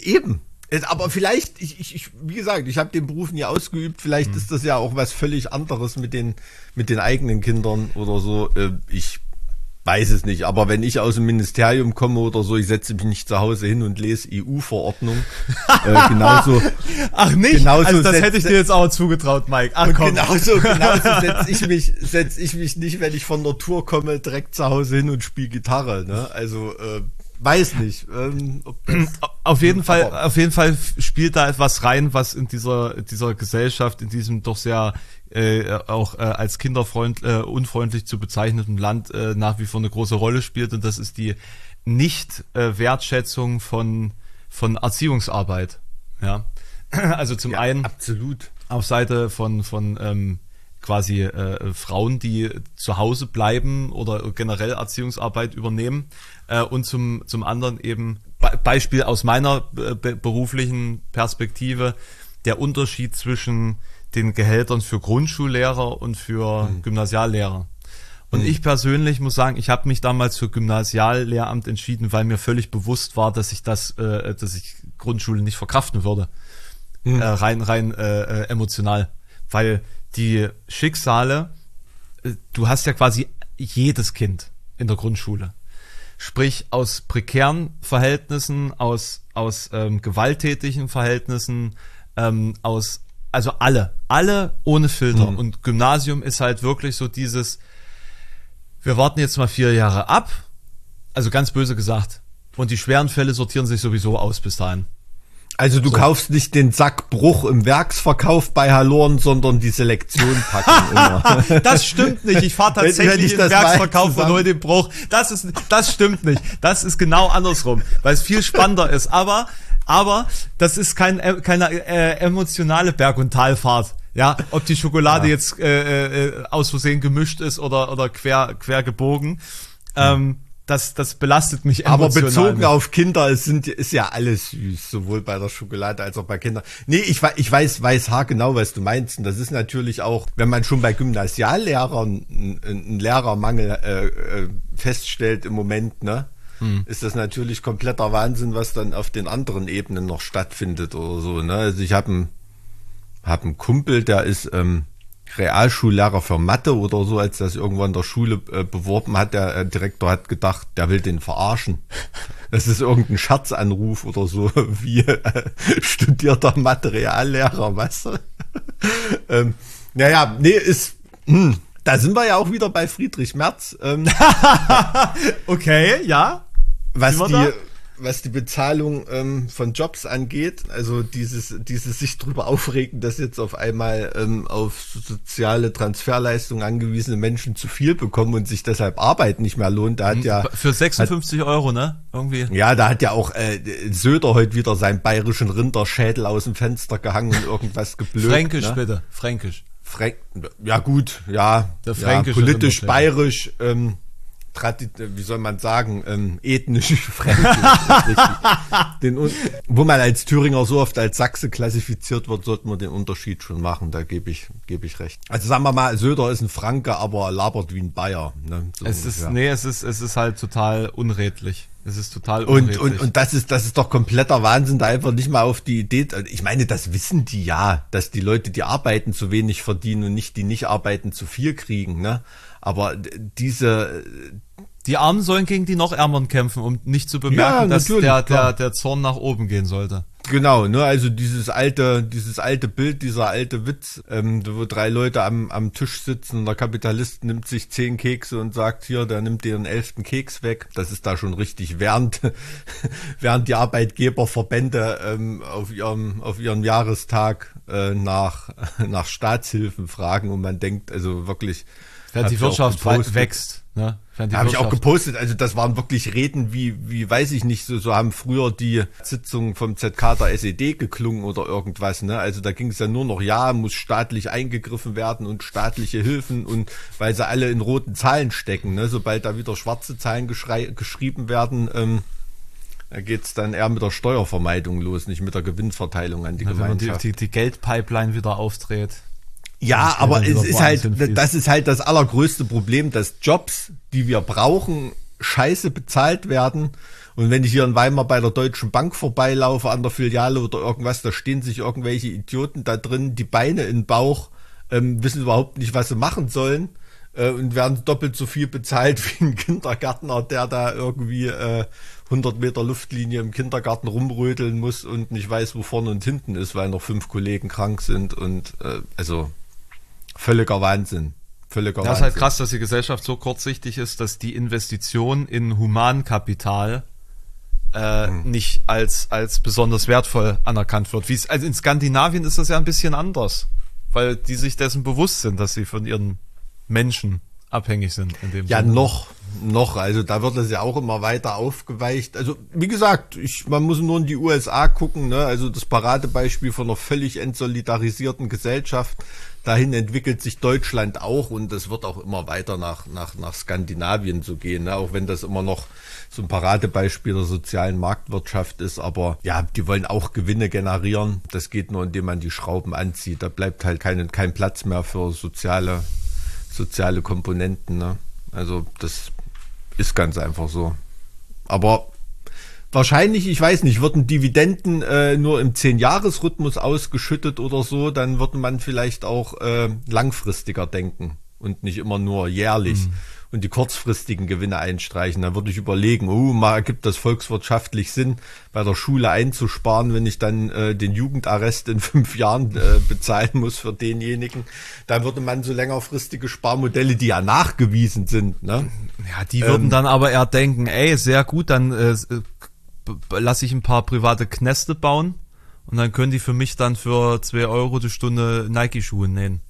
Eben. Aber vielleicht, ich, ich, ich wie gesagt, ich habe den Beruf nie ausgeübt. Vielleicht hm. ist das ja auch was völlig anderes mit den mit den eigenen Kindern oder so. Ich weiß es nicht, aber wenn ich aus dem Ministerium komme oder so, ich setze mich nicht zu Hause hin und lese EU-Verordnung. äh, [LAUGHS] genauso. Ach nicht? Genauso also das hätte ich dir jetzt auch zugetraut, Mike. Ach komm. Genauso, [LAUGHS] genauso setze ich mich, setze ich mich nicht, wenn ich von der Tour komme, direkt zu Hause hin und spiele Gitarre. Ne? Also äh, weiß nicht. Ähm, [CLEARS THROAT] auf jeden Fall, auf jeden Fall spielt da etwas rein, was in dieser dieser Gesellschaft, in diesem doch sehr äh, auch äh, als kinderfreund äh, unfreundlich zu bezeichneten Land äh, nach wie vor eine große Rolle spielt. Und das ist die nicht äh, Wertschätzung von von Erziehungsarbeit. Ja, [CLEARS THROAT] also zum ja, einen absolut. auf Seite von von ähm, quasi äh, Frauen, die zu Hause bleiben oder generell Erziehungsarbeit übernehmen. Äh, und zum zum anderen eben Be Beispiel aus meiner äh, beruflichen Perspektive der Unterschied zwischen den Gehältern für Grundschullehrer und für mhm. Gymnasiallehrer. Und mhm. ich persönlich muss sagen, ich habe mich damals für Gymnasiallehramt entschieden, weil mir völlig bewusst war, dass ich das, äh, dass ich Grundschule nicht verkraften würde. Äh, rein, rein äh, äh, emotional. Weil die Schicksale, äh, du hast ja quasi jedes Kind in der Grundschule. Sprich, aus prekären Verhältnissen, aus, aus ähm, gewalttätigen Verhältnissen, ähm, aus, also alle, alle ohne Filter. Und Gymnasium ist halt wirklich so dieses, wir warten jetzt mal vier Jahre ab, also ganz böse gesagt. Und die schweren Fälle sortieren sich sowieso aus bis dahin. Also du kaufst nicht den Sack Bruch im Werksverkauf bei Halloren, sondern die Selektion packen [LAUGHS] immer. Das stimmt nicht. Ich fahre Wenn- wenn tatsächlich ich mal Werksverkauf und hol den Bruch. Das ist, das stimmt nicht. Das ist genau andersrum, weil es viel spannender ist. Aber, aber das ist kein, äh, keine äh, emotionale Berg- und Talfahrt. Ja, ob die Schokolade jetzt äh, äh, aus Versehen gemischt ist oder oder quer quer gebogen, ähm, das das belastet mich Aber emotional bezogen nicht. auf Kinder es sind, ist ja alles süß, sowohl bei der Schokolade als auch bei Kindern. Nee, ich, ich weiß, weiß haargenau, was du meinst. Und das ist natürlich auch, wenn man schon bei Gymnasiallehrern einen, einen Lehrermangel äh, äh, feststellt im Moment, ne? Ist das natürlich kompletter Wahnsinn, was dann auf den anderen Ebenen noch stattfindet oder so. Ne? Also ich habe einen, hab einen Kumpel, der ist ähm, Realschullehrer für Mathe oder so, als das irgendwann in der Schule äh, beworben hat, der äh, Direktor hat gedacht, der will den verarschen. Das ist irgendein Scherzanruf oder so, [LAUGHS] wie äh, studierter Mathe-Reallehrer, weißt du? [LAUGHS] ähm, naja, nee, ist, hm, da sind wir ja auch wieder bei Friedrich Merz. Ähm, [LAUGHS] Okay, ja. Was die, da? was die Bezahlung ähm, von Jobs angeht, also dieses, dieses sich drüber aufregen, dass jetzt auf einmal ähm, auf soziale Transferleistungen angewiesene Menschen zu viel bekommen und sich deshalb Arbeit nicht mehr lohnt, da hat ja Für 56 Euro, ne? Irgendwie. ja, da hat ja auch äh, Söder heute wieder seinen bayerischen Rinderschädel aus dem Fenster gehangen und irgendwas geblökt. Fränkisch ne? bitte, Fränkisch. Fränk ja gut, ja, Der ja politisch, bayerisch, ähm, wie soll man sagen, ähm, ethnisch [LAUGHS] Un- wo man als Thüringer so oft als Sachse klassifiziert wird, sollte man den Unterschied schon machen, da gebe ich, gebe ich recht. Also sagen wir mal, Söder ist ein Franke, aber labert wie ein Bayer. Ne? So Es ist, nee, es ist, es ist halt total unredlich. Es ist total Und, unredlich. und, und das ist, das ist doch kompletter Wahnsinn, da einfach nicht mal auf die Idee, ich meine, das wissen die ja, dass die Leute, die arbeiten, zu wenig verdienen und nicht die nicht arbeiten, zu viel kriegen, ne? Aber diese, die Armen sollen gegen die noch Ärmeren kämpfen, um nicht zu bemerken, Ja, dass der, der, der Zorn nach oben gehen sollte. genau, ne, also dieses alte, dieses alte Bild, dieser alte Witz, ähm, wo drei Leute am, am Tisch sitzen und der Kapitalist nimmt sich zehn Kekse und sagt, hier, der nimmt dir den elften Keks weg. Das ist da schon richtig, während, [LAUGHS] während die Arbeitgeberverbände ähm, auf ihrem, auf ihrem Jahrestag äh, nach, [LAUGHS] nach Staatshilfen fragen und man denkt, also wirklich, Während die Wirtschaft wächst. Ne? Die Habe ich auch gepostet. Also das waren wirklich Reden wie, wie weiß ich nicht, so, so haben früher die Sitzungen vom ZK der SED geklungen oder irgendwas. Ne? Also da ging es ja nur noch, ja, muss staatlich eingegriffen werden und staatliche Hilfen und weil sie alle in roten Zahlen stecken. Ne? Sobald da wieder schwarze Zahlen geschrieben werden, ähm, da geht's dann eher mit der Steuervermeidung los, nicht mit der Gewinnverteilung an die Wenn man die, Gemeinschaft. die, die Geldpipeline wieder aufdreht. Ja, aber es ist halt, das ist halt das allergrößte Problem, dass Jobs, die wir brauchen, scheiße bezahlt werden. Und wenn ich hier in Weimar bei der Deutschen Bank vorbeilaufe, an der Filiale oder irgendwas, da stehen sich irgendwelche Idioten da drin, die Beine in den Bauch, ähm, wissen überhaupt nicht, was sie machen sollen äh, und werden doppelt so viel bezahlt [LAUGHS] wie ein Kindergärtner, der da irgendwie äh, 100 Meter Luftlinie im Kindergarten rumrödeln muss und nicht weiß, wo vorne und hinten ist, weil noch fünf Kollegen krank sind und äh, also völliger Wahnsinn. Völliger Das ist Wahnsinn. halt krass, dass die Gesellschaft so kurzsichtig ist, dass die Investition in Humankapital äh, Hm. nicht als, als besonders wertvoll anerkannt wird. Wie es, also in Skandinavien ist das ja ein bisschen anders, weil die sich dessen bewusst sind, dass sie von ihren Menschen abhängig sind. In dem Ja, Sinne. noch, noch. Also da wird es ja auch immer weiter aufgeweicht. Also wie gesagt, ich, man muss nur in die USA gucken. Ne? Also das Paradebeispiel von einer völlig entsolidarisierten Gesellschaft. Dahin entwickelt sich Deutschland auch und es wird auch immer weiter nach, nach, nach Skandinavien so gehen. Ne? Auch wenn das immer noch so ein Paradebeispiel der sozialen Marktwirtschaft ist. Aber ja, die wollen auch Gewinne generieren. Das geht nur, indem man die Schrauben anzieht. Da bleibt halt kein, kein Platz mehr für soziale soziale Komponenten. Ne? Also das ist ganz einfach so. Aber wahrscheinlich, ich weiß nicht, würden Dividenden äh, nur im 10-Jahres-Rhythmus ausgeschüttet oder so, dann würde man vielleicht auch äh, langfristiger denken und nicht immer nur jährlich. Mhm und die kurzfristigen Gewinne einstreichen, dann würde ich überlegen, oh, mal gibt das volkswirtschaftlich Sinn, bei der Schule einzusparen, wenn ich dann äh, den Jugendarrest in [LAUGHS] fünf Jahren äh, bezahlen muss für denjenigen. Dann würde man so längerfristige Sparmodelle, die ja nachgewiesen sind, ne? Ja, die würden ähm, dann aber eher denken, ey, sehr gut, dann äh, lasse ich ein paar private Kneste bauen und dann können die für mich dann für zwei Euro die Stunde Nike-Schuhe nähen.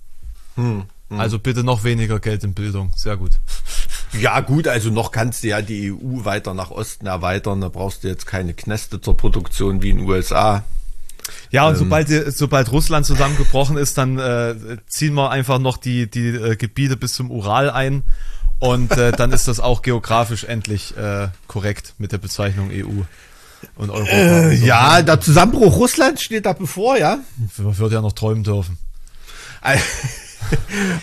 Hm. Mhm. Also bitte noch weniger Geld in Bildung. Sehr gut. [LAUGHS] Ja, gut, also noch kannst du ja die EU weiter nach Osten erweitern. Da brauchst du jetzt keine Kneste zur Produktion wie in den USA. Ja, und ähm, sobald, sobald Russland zusammengebrochen ist, dann äh, ziehen wir einfach noch die, die äh, Gebiete bis zum Ural ein. Und äh, dann ist das auch geografisch endlich äh, korrekt mit der Bezeichnung EU und Europa. Äh, so. Ja, der Zusammenbruch Russlands steht da bevor, ja. Man wird ja noch träumen dürfen.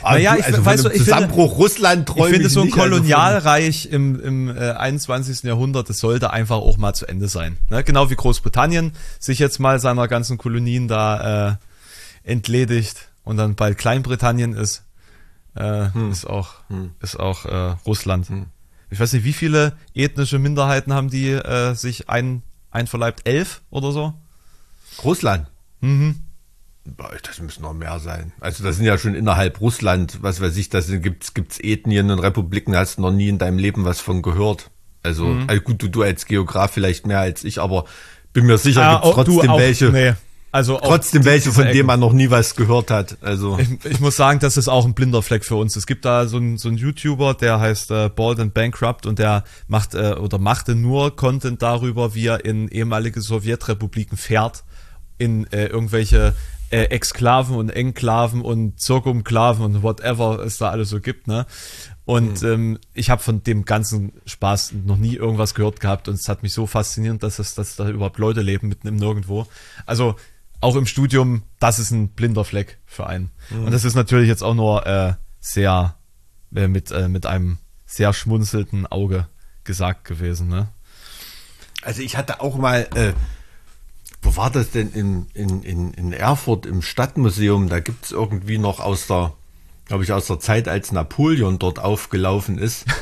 naja, [LAUGHS] ich, also weißt du, ich Zusammenbruch finde, Russland träume ich finde so ein nicht, also Kolonialreich also im, im äh, 21. Jahrhundert, das sollte einfach auch mal zu Ende sein. Ne? Genau wie Großbritannien sich jetzt mal seiner ganzen Kolonien da äh, entledigt und dann bald Kleinbritannien ist, äh, hm. ist auch, hm. ist auch äh, Russland. Hm. Ich weiß nicht, wie viele ethnische Minderheiten haben die äh, sich ein, einverleibt? Elf oder so? Russland. Mhm. Das müssen noch mehr sein. Also das sind ja schon innerhalb Russland, was weiß ich, das gibt gibt's Ethnien und Republiken, hast du noch nie in deinem Leben was von gehört. Also, mhm. also gut, du, du als Geograf vielleicht mehr als ich, aber bin mir sicher, ah, gibt's trotzdem auch, welche. Nee. Also trotzdem welche, von denen man noch nie was gehört hat. Also ich, ich, muss sagen, das ist auch ein blinder Fleck für uns. Es gibt da so einen so einen YouTuber, der heißt äh, Bald and Bankrupt und der macht äh, oder machte nur Content darüber, wie er in ehemalige Sowjetrepubliken fährt in äh, irgendwelche äh, Exklaven und Enklaven und Zirkumklaven und whatever es da alles so gibt, ne? Und mhm. ähm, ich habe von dem ganzen Spaß noch nie irgendwas gehört gehabt und es hat mich so fasziniert, dass es, dass da überhaupt Leute leben mitten im Nirgendwo. Also auch im Studium, das ist ein blinder Fleck für einen. Mhm. Und das ist natürlich jetzt auch nur äh, sehr äh, mit äh, mit einem sehr schmunzelnden Auge gesagt gewesen, ne? Also ich hatte auch mal äh, wo war das denn in, in, in, in Erfurt im Stadtmuseum? Da gibt es irgendwie noch aus der, glaube ich, aus der Zeit, als Napoleon dort aufgelaufen ist. [LAUGHS]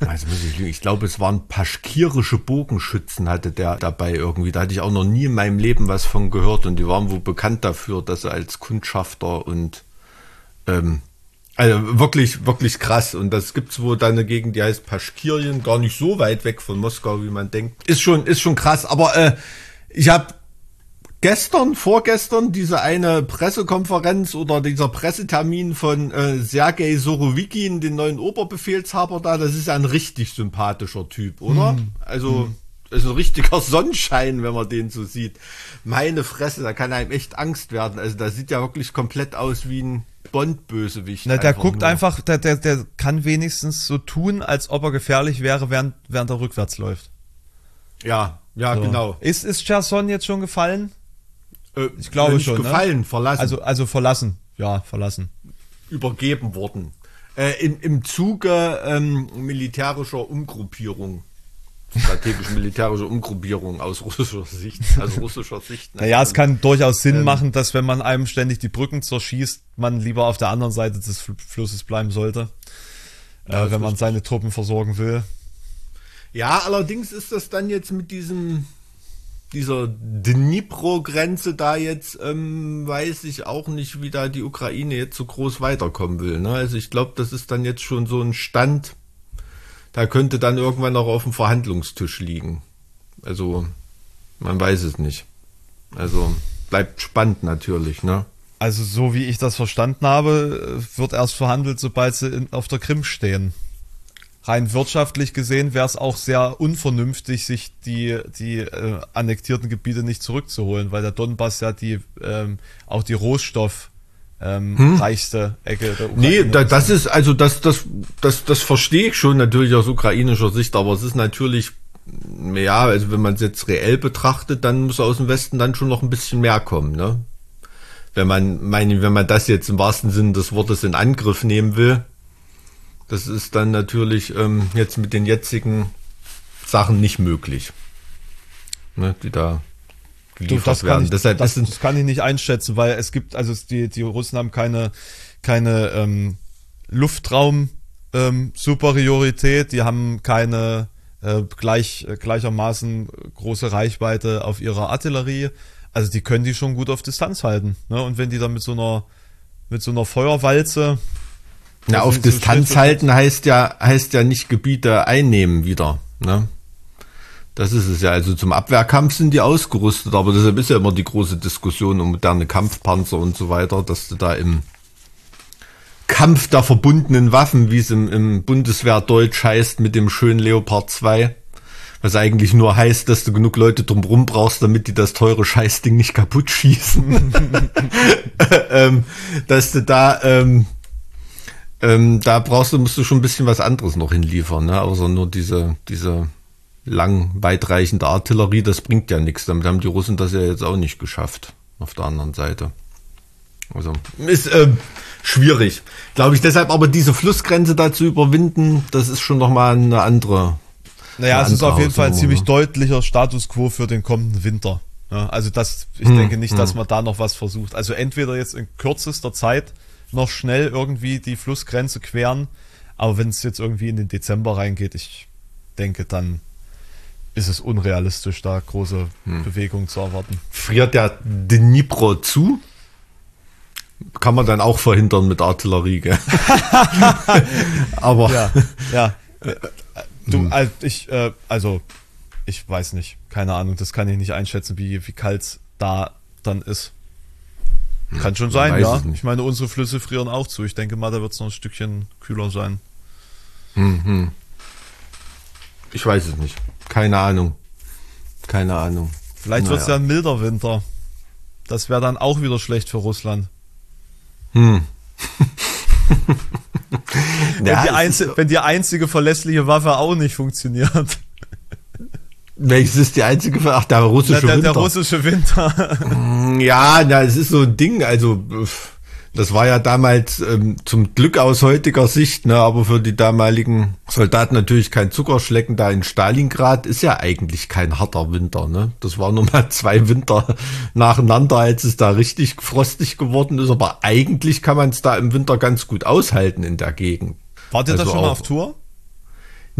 Also muss ich, ich glaube, es waren paschkirische Bogenschützen, hatte der dabei irgendwie. Da hatte ich auch noch nie in meinem Leben was von gehört und die waren wohl bekannt dafür, dass sie als Kundschafter und ähm, also wirklich, wirklich krass. Und das gibt's wohl da eine Gegend, die heißt Paschkirien, gar nicht so weit weg von Moskau, wie man denkt. Ist schon, ist schon krass. Aber äh, ich habe gestern, vorgestern diese eine Pressekonferenz oder dieser Pressetermin von äh, Sergei Sorowikin, den neuen Oberbefehlshaber da, das ist ein richtig sympathischer Typ, oder? Hm. Also hm. ist ein richtiger Sonnenschein, wenn man den so sieht. Meine Fresse, da kann einem echt Angst werden. Also da sieht ja wirklich komplett aus wie ein Bond-Bösewicht. Na, der guckt nur. einfach, der, der, der kann wenigstens so tun, als ob er gefährlich wäre, während, während er rückwärts läuft. Ja, ja, so. genau. Ist, ist Cherson jetzt schon gefallen? Äh, ich glaube schon. Ne? Gefallen, ne? verlassen. Also, also verlassen. Ja, verlassen. Übergeben worden. Äh, in, Im Zuge ähm, militärischer Umgruppierung. Strategisch militärische Umgruppierung aus [LAUGHS] russischer Sicht. Also russischer Sicht. naja, es kann durchaus Sinn ähm, machen, dass wenn man einem ständig die Brücken zerschießt, man lieber auf der anderen Seite des Flusses bleiben sollte. Ja, äh, wenn man seine Truppen versorgen will. Ja, allerdings ist das dann jetzt mit diesem dieser Dnipro-Grenze da jetzt, ähm, weiß ich auch nicht, wie da die Ukraine jetzt so groß weiterkommen will. Ne? Also ich glaube, das ist dann jetzt schon so ein Stand, da könnte dann irgendwann noch auf dem Verhandlungstisch liegen. Also man weiß es nicht. Also bleibt spannend natürlich, ne? Also so wie ich das verstanden habe, wird erst verhandelt, sobald sie in, auf der Krim stehen rein wirtschaftlich gesehen wäre es auch sehr unvernünftig, sich die, die äh, annektierten Gebiete nicht zurückzuholen, weil der Donbass ja die ähm, auch die Rohstoff ähm, hm? reichste Ecke der Ukraine. Nee, da, das ist, also das, das, das, das verstehe ich schon natürlich aus ukrainischer Sicht, aber es ist natürlich, ja, also wenn man es jetzt reell betrachtet, dann muss aus dem Westen dann schon noch ein bisschen mehr kommen, ne? Wenn man, meine, wenn man das jetzt im wahrsten Sinne des Wortes in Angriff nehmen will, das ist dann natürlich ähm, jetzt mit den jetzigen Sachen nicht möglich. ne, die da geliefert das werden. Ich, Deshalb das, das kann ich nicht einschätzen, weil es gibt, also die, die Russen haben keine, keine ähm, Luftraum ähm, die haben keine äh, gleich, gleichermaßen große Reichweite auf ihrer Artillerie. Also die können die schon gut auf Distanz halten. Ne? Und wenn die dann mit so einer mit so einer Feuerwalze. Na, auf Distanz halten heißt ja, heißt ja nicht Gebiete einnehmen wieder. Ne? Das ist es ja. Also zum Abwehrkampf sind die ausgerüstet, aber deshalb ist ja immer die große Diskussion um moderne Kampfpanzer und so weiter, dass du da im Kampf der verbundenen Waffen, wie es im, im Bundeswehrdeutsch heißt, mit dem schönen Leopard 2. Was eigentlich nur heißt, dass du genug Leute drumrum brauchst, damit die das teure Scheißding nicht kaputt schießen. [LAUGHS] ähm, dass du da, ähm, ähm, da brauchst du, musst du schon ein bisschen was anderes noch hinliefern, ne? Außer nur diese, diese lang weitreichende Artillerie, das bringt ja nichts. Damit haben die Russen das ja jetzt auch nicht geschafft. Auf der anderen Seite. Also, ist, ähm, schwierig. Glaube ich deshalb aber diese Flussgrenze da zu überwinden, das ist schon nochmal eine andere. Naja, eine es ist auf jeden Fall ein ziemlich deutlicher Status quo für den kommenden Winter. Ja, also das, ich hm, denke nicht, hm. dass man da noch was versucht. Also entweder jetzt in kürzester Zeit noch schnell irgendwie die Flussgrenze queren, aber wenn es jetzt irgendwie in den Dezember reingeht, ich denke, dann ist es unrealistisch, da große hm. Bewegungen zu erwarten. Friert der Dnipro zu? kann man dann auch verhindern mit Artillerie, gell? [LAUGHS] Aber. Ja, ja. [LAUGHS] Du, hm. ich, äh, also, ich weiß nicht. Keine Ahnung, das kann ich nicht einschätzen, wie, wie kalt es da dann ist. Hm, kann schon sein, ja. Ich meine, unsere Flüsse frieren auch zu. Ich denke mal, da wird es noch ein Stückchen kühler sein. Hm, hm. Ich weiß es nicht. Keine Ahnung. Keine Ahnung. Vielleicht naja. wird es ja ein milder Winter. Das wäre dann auch wieder schlecht für Russland. Hm. [LAUGHS] [LAUGHS] wenn, ja, die einzige, wenn die einzige verlässliche Waffe auch nicht funktioniert. Welches ist die einzige? Ach, der russische na, der, Winter. Der russische Winter. Hm, [LAUGHS] ja, na, es ist so ein Ding. Also das war ja damals ähm, zum Glück aus heutiger Sicht, ne, aber für die damaligen Soldaten natürlich kein Zuckerschlecken. Da in Stalingrad ist ja eigentlich kein harter Winter. Ne? Das war nur mal [LAUGHS] zwei Winter nacheinander, als es da richtig frostig geworden ist. Aber eigentlich kann man es da im Winter ganz gut aushalten in der Gegend. Wart ihr also da schon mal auf Tour?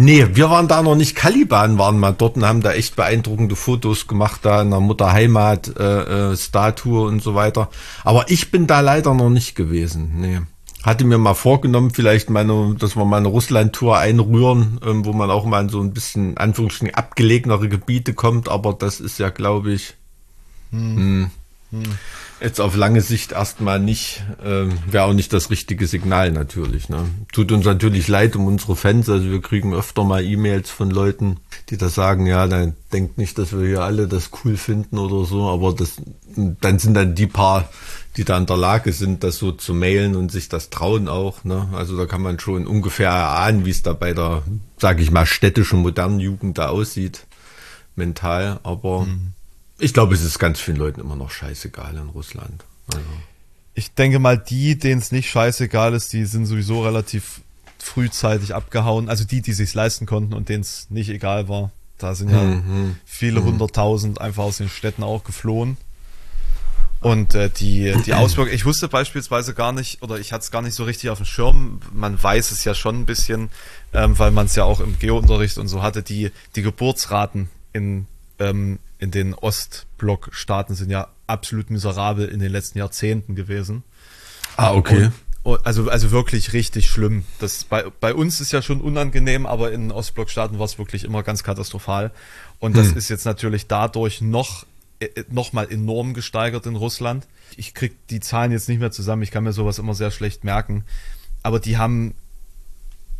Nee, wir waren da noch nicht. Caliban waren mal dort und haben da echt beeindruckende Fotos gemacht, da in der Mutterheimat, äh, äh, Statue und so weiter. Aber ich bin da leider noch nicht gewesen. Nee. Hatte mir mal vorgenommen, vielleicht meine, dass wir mal eine Russland-Tour einrühren, ähm, wo man auch mal in so ein bisschen, Anführungsstrichen, abgelegenere Gebiete kommt, aber das ist ja, glaube ich, hm. Hm, hm jetzt auf lange Sicht erstmal nicht, äh, wäre auch nicht das richtige Signal natürlich. Ne? Tut uns natürlich leid um unsere Fans, also wir kriegen öfter mal E-Mails von Leuten, die da sagen, ja, dann denkt nicht, dass wir hier alle das cool finden oder so, aber das, dann sind dann die paar, die da in der Lage sind, das so zu mailen und sich das trauen auch. Ne? Also da kann man schon ungefähr erahnen, wie es da bei der, sage ich mal, städtischen modernen Jugend da aussieht, mental, aber mhm ich glaube, es ist ganz vielen Leuten immer noch scheißegal in Russland. Also. Ich denke mal, die, denen es nicht scheißegal ist, die sind sowieso relativ frühzeitig abgehauen. Also die, die sich leisten konnten und denen es nicht egal war. Da sind ja mhm. viele mhm. hunderttausend einfach aus den Städten auch geflohen. Und äh, die, die Auswirkungen, ich wusste beispielsweise gar nicht, oder ich hatte es gar nicht so richtig auf dem Schirm, man weiß es ja schon ein bisschen, ähm, weil man es ja auch im Geounterricht und so hatte, die, die Geburtsraten in ähm, in den Ostblock-Staaten sind ja absolut miserabel in den letzten Jahrzehnten gewesen. Ah, okay. Und, also, also wirklich richtig schlimm. Das bei, bei uns ist ja schon unangenehm, aber in Ostblock-Staaten war es wirklich immer ganz katastrophal. Und das hm. ist jetzt natürlich dadurch noch, äh, noch mal enorm gesteigert in Russland. Ich krieg die Zahlen jetzt nicht mehr zusammen, ich kann mir sowas immer sehr schlecht merken. Aber die haben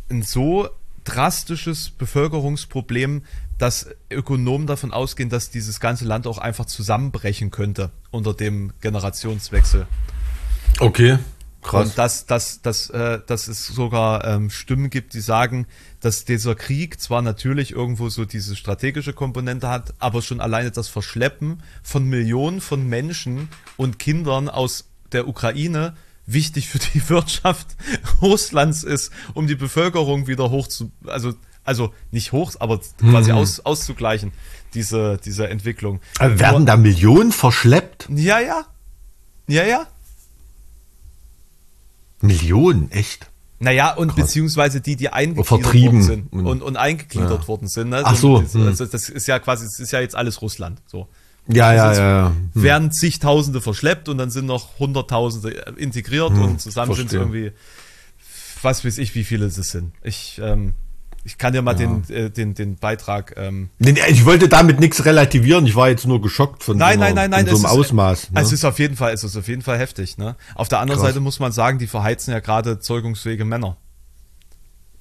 ein so drastisches Bevölkerungsproblem, dass Ökonomen davon ausgehen, dass dieses ganze Land auch einfach zusammenbrechen könnte unter dem Generationswechsel. Okay, krass. Und dass, dass, dass, äh, dass es sogar ähm, Stimmen gibt, die sagen, dass dieser Krieg zwar natürlich irgendwo so diese strategische Komponente hat, aber schon alleine das Verschleppen von Millionen von Menschen und Kindern aus der Ukraine wichtig für die [LAUGHS] Wirtschaft Russlands ist, um die Bevölkerung wieder hoch zu, also also nicht hoch, aber quasi aus, auszugleichen, diese, diese Entwicklung. Aber werden da Millionen verschleppt? Ja, ja. Ja, ja. Millionen, echt? Naja, und beziehungsweise die, die eingegliedert Vertrieben. worden sind und, und eingegliedert worden sind. Ne? Ach so, Das, hm. also das ist ja quasi, das ist ja jetzt alles Russland. So. Ja, ja, ist- ja. ja. Werden zigtausende verschleppt und dann sind noch hunderttausende integriert und zusammen sind es Hm, irgendwie, was weiß ich, wie viele es sind. Ich, ähm, ich kann dir mal den, äh, den, den Beitrag. Ähm, ich wollte damit nichts relativieren. Ich war jetzt nur geschockt von Nein, so, nein, nein, nein. von so einem es ist- Ausmaß. Ne? Es ist auf jeden Fall, es ist auf jeden Fall heftig. Ne? Auf der anderen Krass. Seite muss man sagen, die verheizen ja gerade zeugungsfähige Männer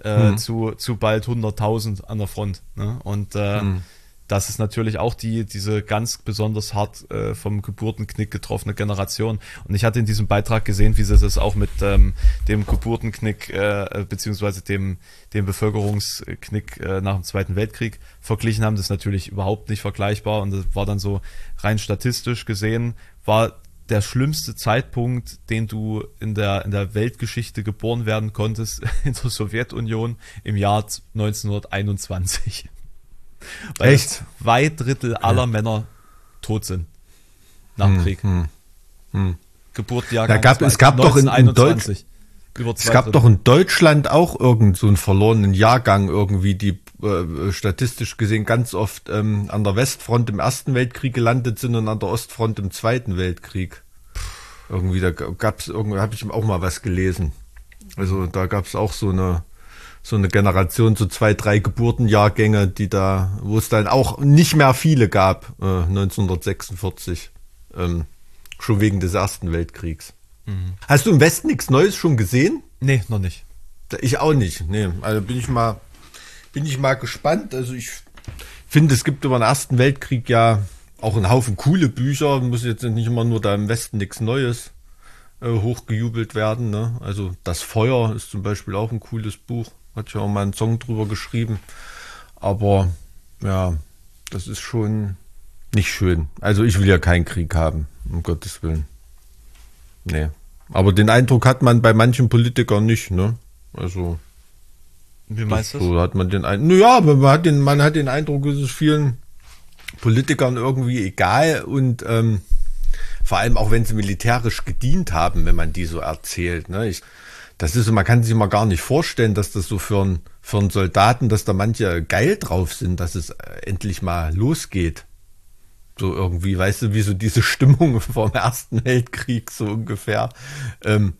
äh, Hm. zu, zu bald 100.000 an der Front. Ne? Und äh, Hm. Das ist natürlich auch die diese ganz besonders hart äh, vom Geburtenknick getroffene Generation. Und ich hatte in diesem Beitrag gesehen, wie sie das auch mit ähm, dem Geburtenknick äh, beziehungsweise dem dem Bevölkerungsknick äh, nach dem Zweiten Weltkrieg verglichen haben. Das ist natürlich überhaupt nicht vergleichbar und das war dann so rein statistisch gesehen war der schlimmste Zeitpunkt, den du in der, in der Weltgeschichte geboren werden konntest, [LAUGHS] in der Sowjetunion im Jahr 1921. Weil Echt? zwei Drittel aller Männer tot sind nach dem Krieg. Geburtenjahrgang Da gab- es gab doch in- in 1921. Es gab doch in Deutschland auch irgend so einen verlorenen Jahrgang irgendwie, die äh, statistisch gesehen ganz oft ähm, an der Westfront im Ersten Weltkrieg gelandet sind und an der Ostfront im Zweiten Weltkrieg. Irgendwie, da gab's irgendwie, habe ich auch mal was gelesen. Also da gab's auch so eine so eine Generation, so zwei, drei Geburtenjahrgänge, die da, wo es dann auch nicht mehr viele gab, äh, 1946, ähm, schon wegen des Ersten Weltkriegs. Hast du im Westen nichts Neues schon gesehen? Nee, noch nicht. Ich auch nicht. Nee, also bin ich mal, bin ich mal gespannt. Also ich finde, es gibt über den Ersten Weltkrieg ja auch einen Haufen coole Bücher. Muss jetzt nicht immer nur da im Westen nichts Neues äh, hochgejubelt werden. Ne? Also Das Feuer ist zum Beispiel auch ein cooles Buch. Hat ja auch mal einen Song drüber geschrieben. Aber ja, das ist schon nicht schön. Also ich will ja keinen Krieg haben, um Gottes Willen. Nee. Aber den Eindruck hat man bei manchen Politikern nicht, ne? Also Wie meinst du so hat man den Eindruck. Naja, aber man hat den, man hat den Eindruck, es ist vielen Politikern irgendwie egal und ähm, vor allem auch wenn sie militärisch gedient haben, wenn man die so erzählt. Ne? Ich, das ist, so, man kann sich mal gar nicht vorstellen, dass das so für einen für einen Soldaten, dass da manche geil drauf sind, dass es äh, endlich mal losgeht. So irgendwie, weißt du, wie so diese Stimmung [LAUGHS] vom Ersten Weltkrieg so ungefähr. Ähm,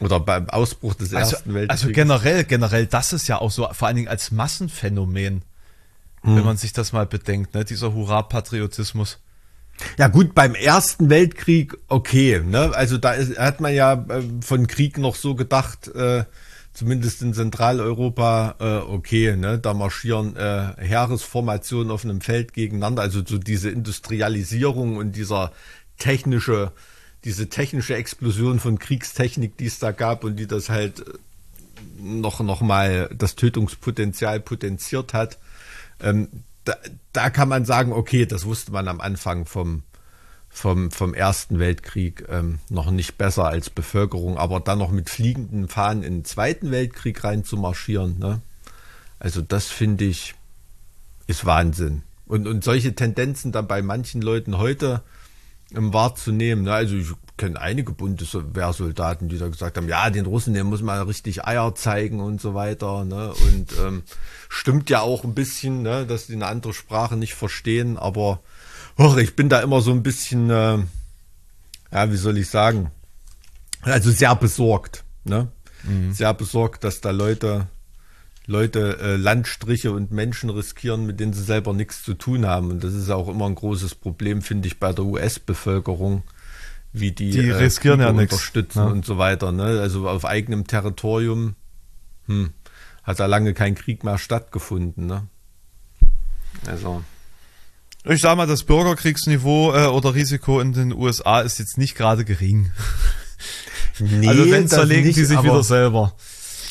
oder beim Ausbruch des Also, Ersten Weltkriegs. also generell, generell, das ist ja auch so, vor allen Dingen als Massenphänomen, Hm. wenn man sich das mal bedenkt, ne? dieser Hurra-Patriotismus. Ja gut, beim Ersten Weltkrieg okay. Ne? Also da ist, hat man ja äh, von Krieg noch so gedacht, äh, zumindest in Zentraleuropa, äh, okay, ne? da marschieren äh, Heeresformationen auf einem Feld gegeneinander. Also so diese Industrialisierung und dieser technische, diese technische Explosion von Kriegstechnik, die es da gab und die das halt äh, noch, noch mal das Tötungspotenzial potenziert hat. Ähm, da, da kann man sagen, okay, das wusste man am Anfang vom, vom, vom Ersten Weltkrieg ähm, noch nicht besser als Bevölkerung, aber dann noch mit fliegenden Fahnen in den Zweiten Weltkrieg rein zu marschieren, ne? Also das finde ich, ist Wahnsinn. Und, und solche Tendenzen dann bei manchen Leuten heute wahrzunehmen. Ne? Also ich kenne einige Bundeswehrsoldaten, die da gesagt haben, ja, den Russen, den muss man richtig Eier zeigen und so weiter. Ne? Und ähm, stimmt ja auch ein bisschen, ne? dass die eine andere Sprache nicht verstehen, aber och, ich bin da immer so ein bisschen, äh, ja, wie soll ich sagen, also sehr besorgt. Ne? Sehr besorgt, dass da Leute Leute äh, Landstriche und Menschen riskieren, mit denen sie selber nichts zu tun haben. Und das ist auch immer ein großes Problem, finde ich, bei der US-Bevölkerung, wie die, Die riskieren ja Kriege nix, unterstützen ja. und so weiter. Ne? Also auf eigenem Territorium hm, hat da lange kein Krieg mehr stattgefunden. Ne? Also Ich sag mal, das Bürgerkriegsniveau äh, oder Risiko in den USA ist jetzt nicht gerade gering. [LAUGHS] nee, also wenn zerlegen nicht, die sich wieder selber.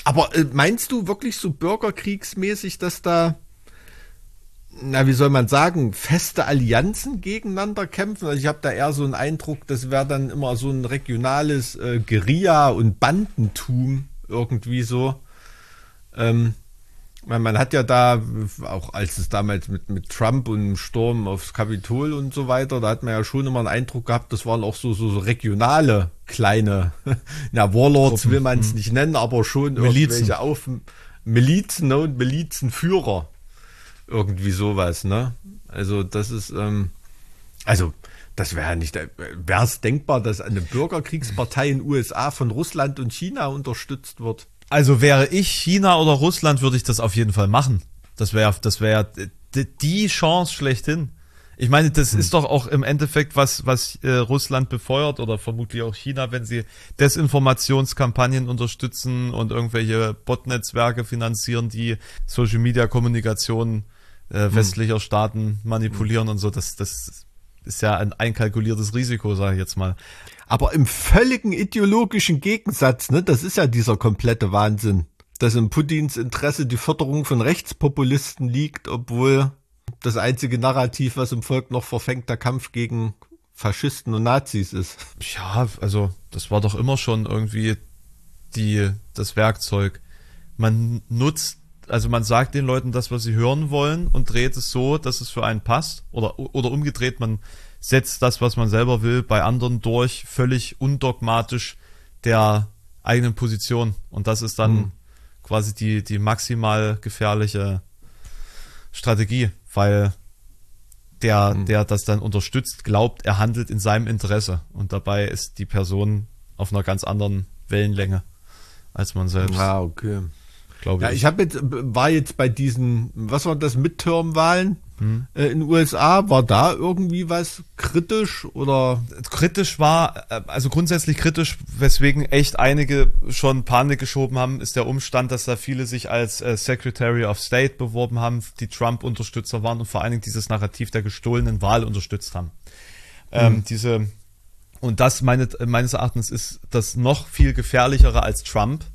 Aber äh, meinst du wirklich so bürgerkriegsmäßig, dass da, na, wie soll man sagen, feste Allianzen gegeneinander kämpfen? Also ich habe da eher so einen Eindruck, das wäre dann immer so ein regionales äh, Guerilla- und Bandentum irgendwie so. Ähm, Man, man hat ja da, auch als es damals mit, mit Trump und dem Sturm aufs Kapitol und so weiter, da hat man ja schon immer einen Eindruck gehabt, das waren auch so, so, so regionale kleine, [LAUGHS] na, Warlords will man es hm. nicht nennen, aber schon Milizen. irgendwelche auf Milizen ne, und Milizenführer. Irgendwie sowas, ne? Also das ist, ähm, also das wäre nicht, wäre es denkbar, dass eine Bürgerkriegspartei in den USA von Russland und China unterstützt wird? Also wäre ich China oder Russland, würde ich das auf jeden Fall machen. Das wäre, das wäre die Chance schlechthin. Ich meine, das hm. ist doch auch im Endeffekt was, was äh, Russland befeuert oder vermutlich auch China, wenn sie Desinformationskampagnen unterstützen und irgendwelche Botnetzwerke finanzieren, die Social Media Kommunikation äh, hm. westlicher Staaten manipulieren hm. und so. Das, das ist ja ein einkalkuliertes Risiko, sage ich jetzt mal. Aber im völligen ideologischen Gegensatz, ne, das ist ja dieser komplette Wahnsinn, dass in Putins Interesse die Förderung von Rechtspopulisten liegt, obwohl das einzige Narrativ, was im Volk noch verfängt, der Kampf gegen Faschisten und Nazis ist. Ja, also das war doch immer schon irgendwie die, das Werkzeug. Man nutzt also man sagt den Leuten das, was sie hören wollen und dreht es so, dass es für einen passt. Oder, oder umgedreht, man setzt das, was man selber will, bei anderen durch, völlig undogmatisch der eigenen Position. Und das ist dann mhm. quasi die, die maximal gefährliche Strategie, weil der, mhm. der das dann unterstützt, glaubt, er handelt in seinem Interesse. Und dabei ist die Person auf einer ganz anderen Wellenlänge als man selbst. Ah, okay glaube ja, ich. ich habe jetzt war jetzt bei diesen, was war das Midterm-Wahlen hm. äh, in den USA, war da irgendwie was kritisch oder? Kritisch war, äh, also grundsätzlich kritisch, weswegen echt einige schon Panik geschoben haben, ist der Umstand, dass da viele sich als äh, Secretary of State beworben haben, die Trump-Unterstützer waren und vor allen Dingen dieses Narrativ der gestohlenen Wahl unterstützt haben. Ähm, hm. diese und das meine, meines Erachtens ist das noch viel gefährlichere als Trump,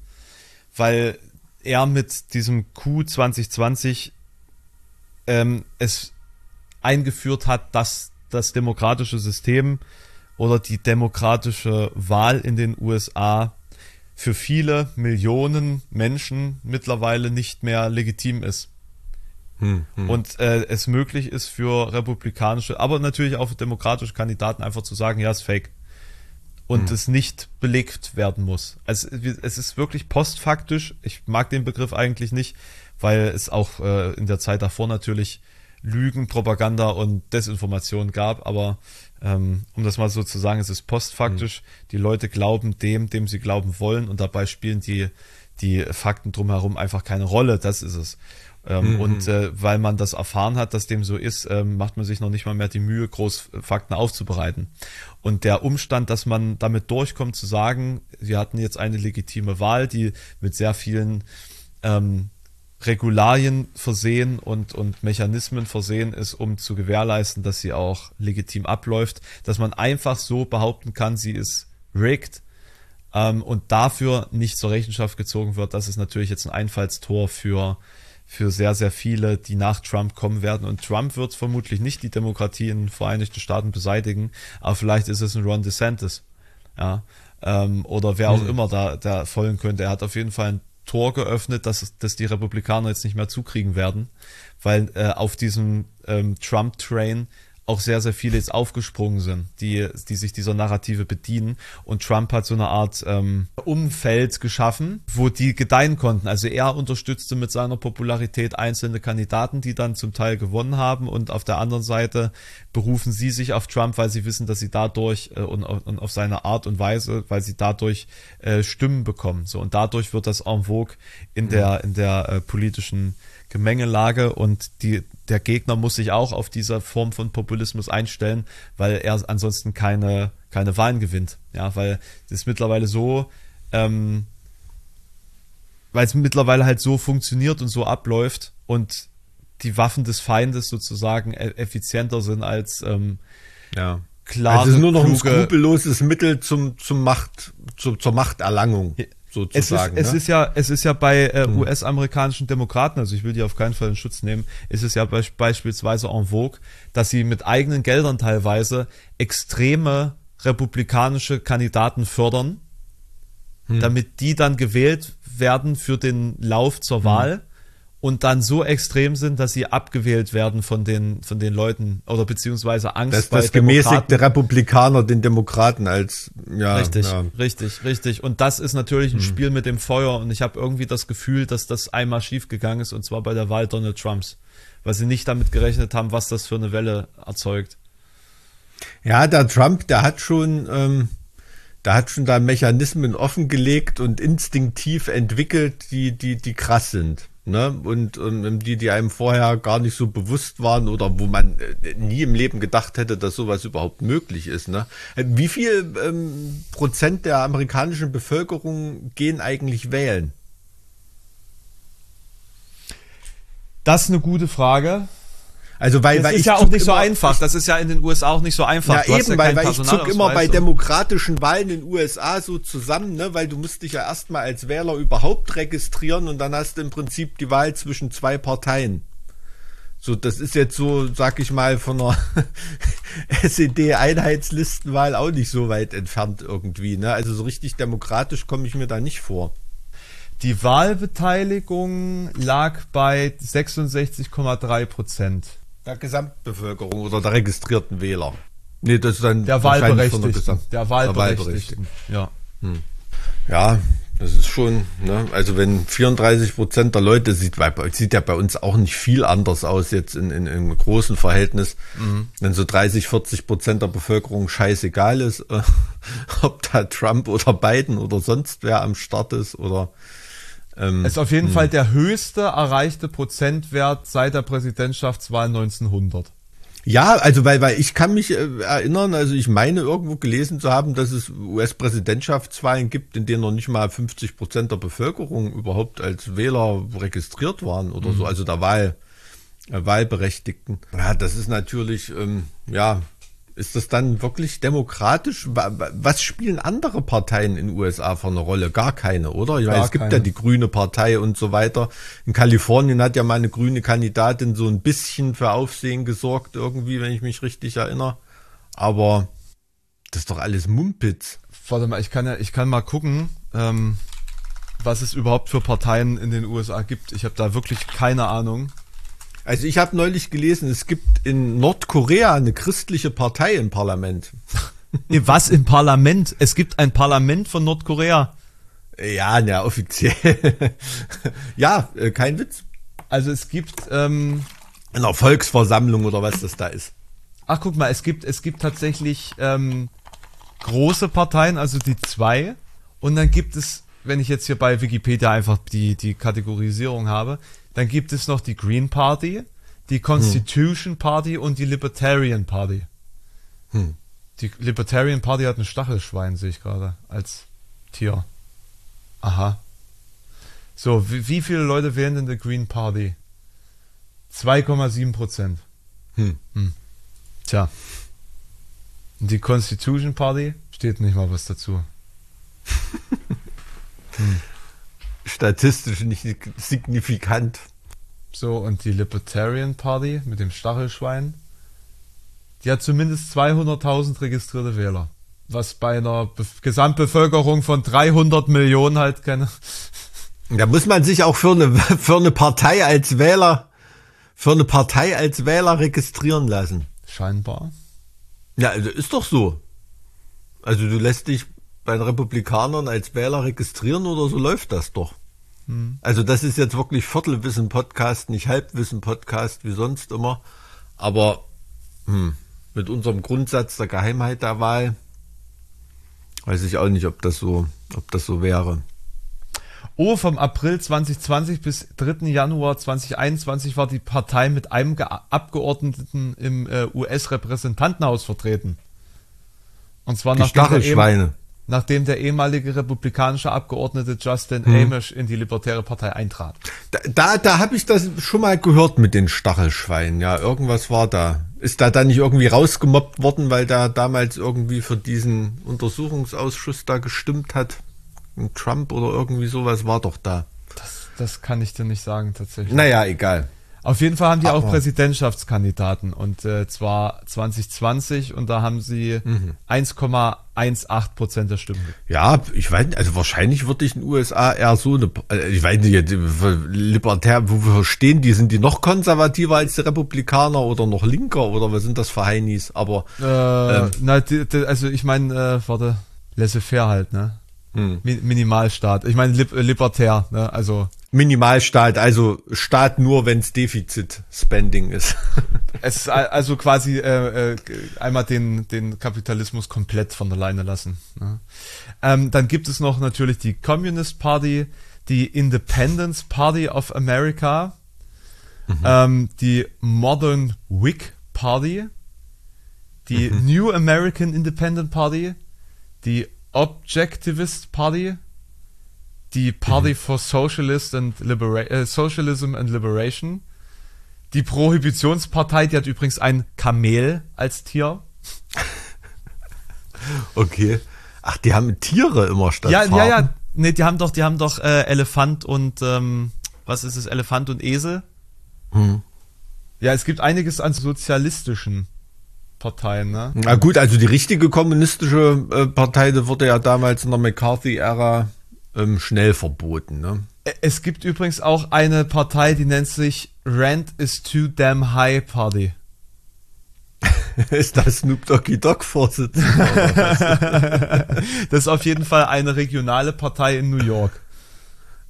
weil er mit diesem Q 2020 ähm, es eingeführt hat, dass das demokratische System oder die demokratische Wahl in den USA für viele Millionen Menschen mittlerweile nicht mehr legitim ist. Hm, hm. Und äh, es möglich ist für republikanische, aber natürlich auch für demokratische Kandidaten einfach zu sagen, ja, ist fake und mhm. es nicht belegt werden muss. Also es ist wirklich postfaktisch. Ich mag den Begriff eigentlich nicht, weil es auch äh, in der Zeit davor natürlich Lügen, Propaganda und Desinformation gab. Aber ähm, um das mal so zu sagen, es ist postfaktisch. Mhm. Die Leute glauben dem, dem sie glauben wollen und dabei spielen die die Fakten drumherum einfach keine Rolle. Das ist es. Ähm, mhm. Und äh, weil man das erfahren hat, dass dem so ist, ähm, macht man sich noch nicht mal mehr die Mühe, groß Fakten aufzubereiten. Und der Umstand, dass man damit durchkommt zu sagen, wir hatten jetzt eine legitime Wahl, die mit sehr vielen ähm, Regularien versehen und, und Mechanismen versehen ist, um zu gewährleisten, dass sie auch legitim abläuft, dass man einfach so behaupten kann, sie ist rigged ähm, und dafür nicht zur Rechenschaft gezogen wird, das ist natürlich jetzt ein Einfallstor für für sehr, sehr viele, die nach Trump kommen werden. Und Trump wird vermutlich nicht die Demokratie in den Vereinigten Staaten beseitigen, aber vielleicht ist es ein Ron DeSantis. Ja, ähm, oder wer auch mhm. immer da, da folgen könnte. Er hat auf jeden Fall ein Tor geöffnet, dass, dass die Republikaner jetzt nicht mehr zukriegen werden, weil äh, auf diesem ähm, Trump-Train auch sehr, sehr viele jetzt aufgesprungen sind, die, die sich dieser Narrative bedienen. Und Trump hat so eine Art ähm, Umfeld geschaffen, wo die gedeihen konnten. Also er unterstützte mit seiner Popularität einzelne Kandidaten, die dann zum Teil gewonnen haben. Und auf der anderen Seite berufen sie sich auf Trump, weil sie wissen, dass sie dadurch äh, und, und, auf seine Art und Weise, weil sie dadurch äh, Stimmen bekommen. So und dadurch wird das en vogue in der in der äh, politischen Gemengelage und die, der Gegner muss sich auch auf diese Form von Populismus einstellen, weil er ansonsten keine, keine Wahlen gewinnt. Ja, weil es ist mittlerweile so, ähm, weil es mittlerweile halt so funktioniert und so abläuft und die Waffen des Feindes sozusagen e-, effizienter sind als ähm, ja. klare, also es ist nur noch ein skrupelloses Mittel zum, zum Macht, zu, zur Machterlangung sozusagen. Es ist, ne? es ist ja, es ist ja bei äh, hm. US-amerikanischen Demokraten, also ich will die auf keinen Fall in Schutz nehmen, ist es ja be beispielsweise en vogue, dass sie mit eigenen Geldern teilweise extreme republikanische Kandidaten fördern, hm. damit die dann gewählt werden für den Lauf zur hm. Wahl und dann so extrem sind, dass sie abgewählt werden von den, von den Leuten oder beziehungsweise Angst Dass das gemäßigte Republikaner den Demokraten als, ja. Richtig, ja. richtig, richtig. Und das ist natürlich ein Hm. Spiel mit dem Feuer und ich habe irgendwie das Gefühl, dass das einmal schief gegangen ist und zwar bei der Wahl Donald Trumps, weil sie nicht damit gerechnet haben, was das für eine Welle erzeugt. Ja, der Trump, der hat schon, ähm, der hat schon da Mechanismen offengelegt und instinktiv entwickelt, die, die, die krass sind. Ne? Und ähm, die, die einem vorher gar nicht so bewusst waren oder wo man äh, nie im Leben gedacht hätte, dass sowas überhaupt möglich ist. Ne? Wie viel ähm, Prozent der amerikanischen Bevölkerung gehen eigentlich wählen? Das ist eine gute Frage. Also weil, Das weil ist ich ja auch nicht so einfach. Das ist ja in den USA auch nicht so einfach. Ja, eben, weil, keinen weil ich zuck immer bei demokratischen Wahlen in den USA so zusammen, ne, weil du musst dich ja erstmal als Wähler überhaupt registrieren und dann hast du im Prinzip die Wahl zwischen zwei Parteien. So, das ist jetzt so, sag ich mal, von einer [LAUGHS] SED-Einheitslistenwahl auch nicht so weit entfernt irgendwie. Ne? Also so richtig demokratisch komme ich mir da nicht vor. Die Wahlbeteiligung lag bei 66,3 Prozent. Der Gesamtbevölkerung oder der registrierten Wähler. Nee, das ist dann Der Wahlberechtigten. Der Wahlberechtigten. Ja. Ja, das ist schon, ne? also wenn 34 Prozent der Leute, sieht, sieht ja bei uns auch nicht viel anders aus jetzt in, in, im großen Verhältnis, wenn so 30, 40 Prozent der Bevölkerung scheißegal ist, äh, [LAUGHS] ob da Trump oder Biden oder sonst wer am Start ist oder ähm, Es ist auf jeden Fall der höchste erreichte Prozentwert seit der Präsidentschaftswahl 1900. Ja, also weil, weil ich kann mich äh, erinnern, also ich meine irgendwo gelesen zu haben, dass es US-Präsidentschaftswahlen gibt, in denen noch nicht mal 50 Prozent der Bevölkerung überhaupt als Wähler registriert waren oder so, also der Wahl, äh, Wahlberechtigten. Ja, das ist natürlich, ähm, ja, ist das dann wirklich demokratisch? Wa- wa- Was spielen andere Parteien in den USA für eine Rolle? Gar keine, oder? Ich Gar es gibt keine. ja die grüne Partei und so weiter. In Kalifornien hat ja mal eine grüne Kandidatin so ein bisschen für Aufsehen gesorgt, irgendwie, wenn ich mich richtig erinnere. Aber das ist doch alles Mumpitz. Warte mal, ich kann ja, ich kann mal gucken, ähm, was es überhaupt für Parteien in den USA gibt. Ich habe da wirklich keine Ahnung. Also ich habe neulich gelesen, es gibt in Nordkorea eine christliche Partei im Parlament. [LAUGHS] Was im Parlament? Es gibt ein Parlament von Nordkorea. Ja, na, offiziell. [LAUGHS] ja, äh, kein Witz. Also es gibt, ähm, In einer Volksversammlung oder was das da ist. ach guck mal, es gibt, es gibt tatsächlich ähm, große Parteien, also die zwei. Und dann gibt es, wenn ich jetzt hier bei Wikipedia einfach die, die Kategorisierung habe, dann gibt es noch die Green Party, die Constitution Party und die Libertarian Party. Hm. Die Libertarian Party hat ein Stachelschwein, sehe ich gerade, als Tier. Aha. So, wie, wie viele Leute wählen denn die Green Party? 2,7 Prozent. Hm. Tja. Und die Constitution Party steht nicht mal was dazu. [LAUGHS] Statistisch nicht signifikant. So, und die Libertarian Party mit dem Stachelschwein, die hat zumindest 200.000 registrierte Wähler. Was bei einer Be Gesamtbevölkerung von 300 Millionen halt keine. [LAUGHS] Da muss man sich auch für eine, [LAUGHS] für eine Partei als Wähler, für eine Partei als Wähler registrieren lassen. Scheinbar. Ja, also ist doch so. Also du lässt dich bei den Republikanern als Wähler registrieren oder so läuft das doch. Also das ist jetzt wirklich Viertelwissen-Podcast, nicht Halbwissen-Podcast wie sonst immer. Aber hm, mit unserem Grundsatz der Geheimheit der Wahl weiß ich auch nicht, ob das so, ob das so wäre. Oh, vom April 2020 bis 3. Januar 2021 war die Partei mit einem Ge Abgeordneten im äh, US-Repräsentantenhaus vertreten. Und zwar Die ehem- Stachelschweine. Nachdem der ehemalige republikanische Abgeordnete Justin Hm. Amash in die Libertäre Partei eintrat. Da, da, da habe ich das schon mal gehört mit den Stachelschweinen. Ja, irgendwas war da. Ist da dann nicht irgendwie rausgemobbt worden, weil da damals irgendwie für diesen Untersuchungsausschuss da gestimmt hat? Trump oder irgendwie sowas war doch da. Das, das kann ich dir nicht sagen, tatsächlich. Naja, egal. Auf jeden Fall haben die auch Aber- Präsidentschaftskandidaten und äh, zwar 2020 und da haben sie Mhm. 1,18 Prozent der Stimmen. Ja, ich weiß nicht, also wahrscheinlich würde ich in den USA eher so eine, äh, ich weiß nicht, die- libertär, wo wir stehen die, sind die noch konservativer als die Republikaner oder noch linker oder was sind das für Heinis? Aber Äh, na, die, die, also ich meine, äh, warte, laissez-faire halt, ne? Hm. Mi Minimalstaat. Ich meine, lib äh, libertär, ne? Also Minimalstaat, also Staat nur, wenn es Defizit-Spending ist. [LAUGHS] es ist al- also quasi äh, äh, einmal den, den Kapitalismus komplett von der Leine lassen. Ne? Ähm, dann gibt es noch natürlich die Communist Party, die Independence Party of America, ähm, die Modern Whig Party, die New American Independent Party, die Objectivist Party, die Party for Socialist and Libera äh, Socialism and Liberation, die Prohibitionspartei, die hat übrigens ein Kamel als Tier. [LAUGHS] Okay. Ach, die haben Tiere immer statt Ja, Farben. ja, ja. Nee, die haben doch, die haben doch äh, Elefant und ähm, was ist es? Elefant und Esel. Hm. Ja, es gibt einiges an sozialistischen Parteien, ne? Na gut, also die richtige kommunistische äh, Partei, die wurde ja damals in der McCarthy-Ära ähm, schnell verboten, ne? Es gibt übrigens auch eine Partei, die nennt sich Rent is too damn high Party. [LAUGHS] ist das Snoop Doggy Dogg Vorsitzender? [LAUGHS] Das ist auf jeden Fall eine regionale Partei in New York.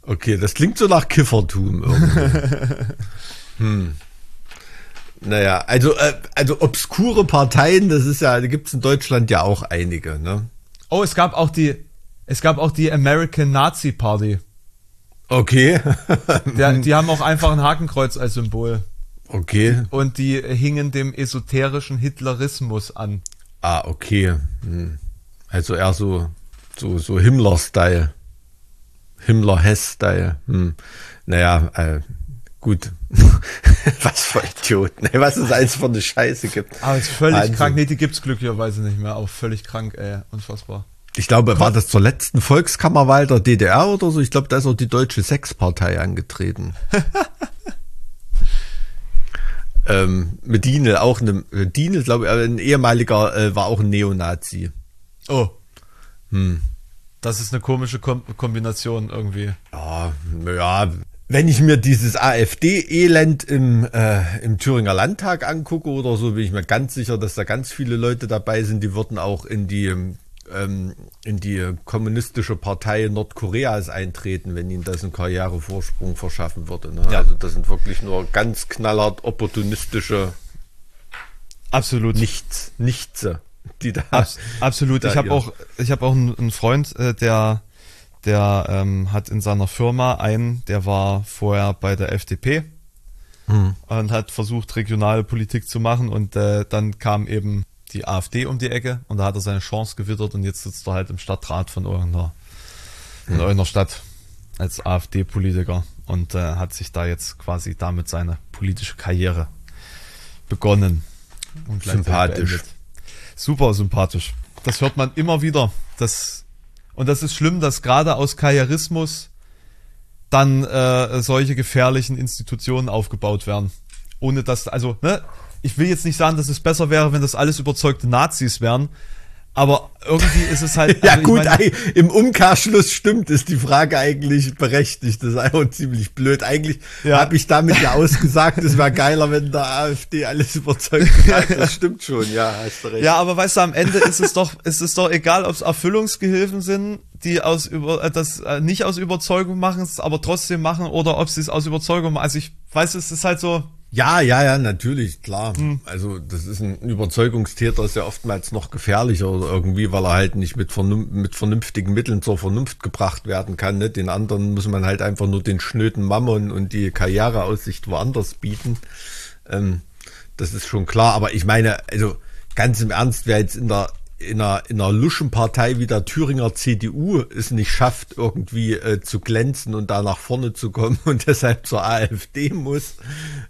okay, das klingt so nach Kiffertum irgendwie. [LAUGHS] hm. Naja, also, äh, also obskure Parteien, das ist ja, da gibt es in Deutschland ja auch einige, ne? Oh, es gab auch die, es gab auch die American Nazi Party. Okay. [LAUGHS] Der, die haben auch einfach ein Hakenkreuz als Symbol. okay. Und die hingen dem esoterischen Hitlerismus an. Ah, okay. Hm. Also eher so, so, so Himmler-Style. Himmler-Hess-Style. Hm. Naja, äh, gut. [LAUGHS] was für Idioten. Ey, was es alles für eine Scheiße gibt. Aber es ist völlig Wahnsinn. krank. Nee, die gibt's glücklicherweise nicht mehr. Auch völlig krank, ey. Unfassbar. Ich glaube, war das zur letzten Volkskammerwahl der DDR oder so? Ich glaube, da ist auch die Deutsche Sexpartei angetreten. [LAUGHS] ähm, mit Dienel, auch eine, Dienel, glaube ich, ein ehemaliger, äh, war auch ein Neonazi. Oh. Hm. Das ist eine komische Kom Kombination irgendwie. Ja, naja, wenn ich mir dieses AfD-Elend im, äh, im Thüringer Landtag angucke oder so, bin ich mir ganz sicher, dass da ganz viele Leute dabei sind, die würden auch in die, ähm, in die kommunistische Partei Nordkoreas eintreten, wenn ihnen das einen Karrierevorsprung verschaffen würde. Ne? Ja. Also das sind wirklich nur ganz knallhart opportunistische Absolut. Nichts, Nichtse, die da. Abs absolut. Da ich habe auch, ich habe auch einen, Freund, äh, der, der ähm, hat in seiner Firma einen, der war vorher bei der FDP Hm. und hat versucht, regionale Politik zu machen und äh, dann kam eben die AfD um die Ecke und da hat er seine Chance gewittert und jetzt sitzt er halt im Stadtrat von irgendeiner, in irgendeiner Stadt als AfD-Politiker und äh, hat sich da jetzt quasi damit seine politische Karriere begonnen. Und Sympathisch. beendet. Super sympathisch. Das hört man immer wieder. Das, und das ist schlimm, dass gerade aus Karrierismus dann äh, solche gefährlichen Institutionen aufgebaut werden. Ohne dass, also, ne, ich will jetzt nicht sagen, dass es besser wäre, wenn das alles überzeugte Nazis wären, aber irgendwie ist es halt. [LAUGHS] Ja also ich gut, meine- ei- im Umkehrschluss stimmt, ist die Frage eigentlich berechtigt. Das ist einfach ziemlich blöd. Eigentlich Ja. habe ich damit ja ausgesagt, es wäre geiler, wenn der AfD alles überzeugt hat. [LAUGHS] Das stimmt schon, ja, hast du recht. Ja, aber weißt du, am Ende ist es doch, ist es doch egal, ob es Erfüllungsgehilfen sind, die aus über äh, das äh, nicht aus Überzeugung machen, es aber trotzdem machen, oder ob sie es aus Überzeugung machen. Also ich weiß, es ist halt so. Ja, ja, ja, natürlich, klar. Hm. Also das ist ein Überzeugungstäter, ist ja oftmals noch gefährlicher oder irgendwie, weil er halt nicht mit, vernun mit vernünftigen Mitteln zur Vernunft gebracht werden kann. Ne? Den anderen muss man halt einfach nur den schnöden Mammon und die Karriereaussicht woanders bieten. Ähm, das ist schon klar. Aber ich meine, also ganz im Ernst, wer jetzt in der in einer, in einer Luschenpartei wie der Thüringer CDU es nicht schafft, irgendwie äh, zu glänzen und da nach vorne zu kommen [LAUGHS] und deshalb zur AfD muss,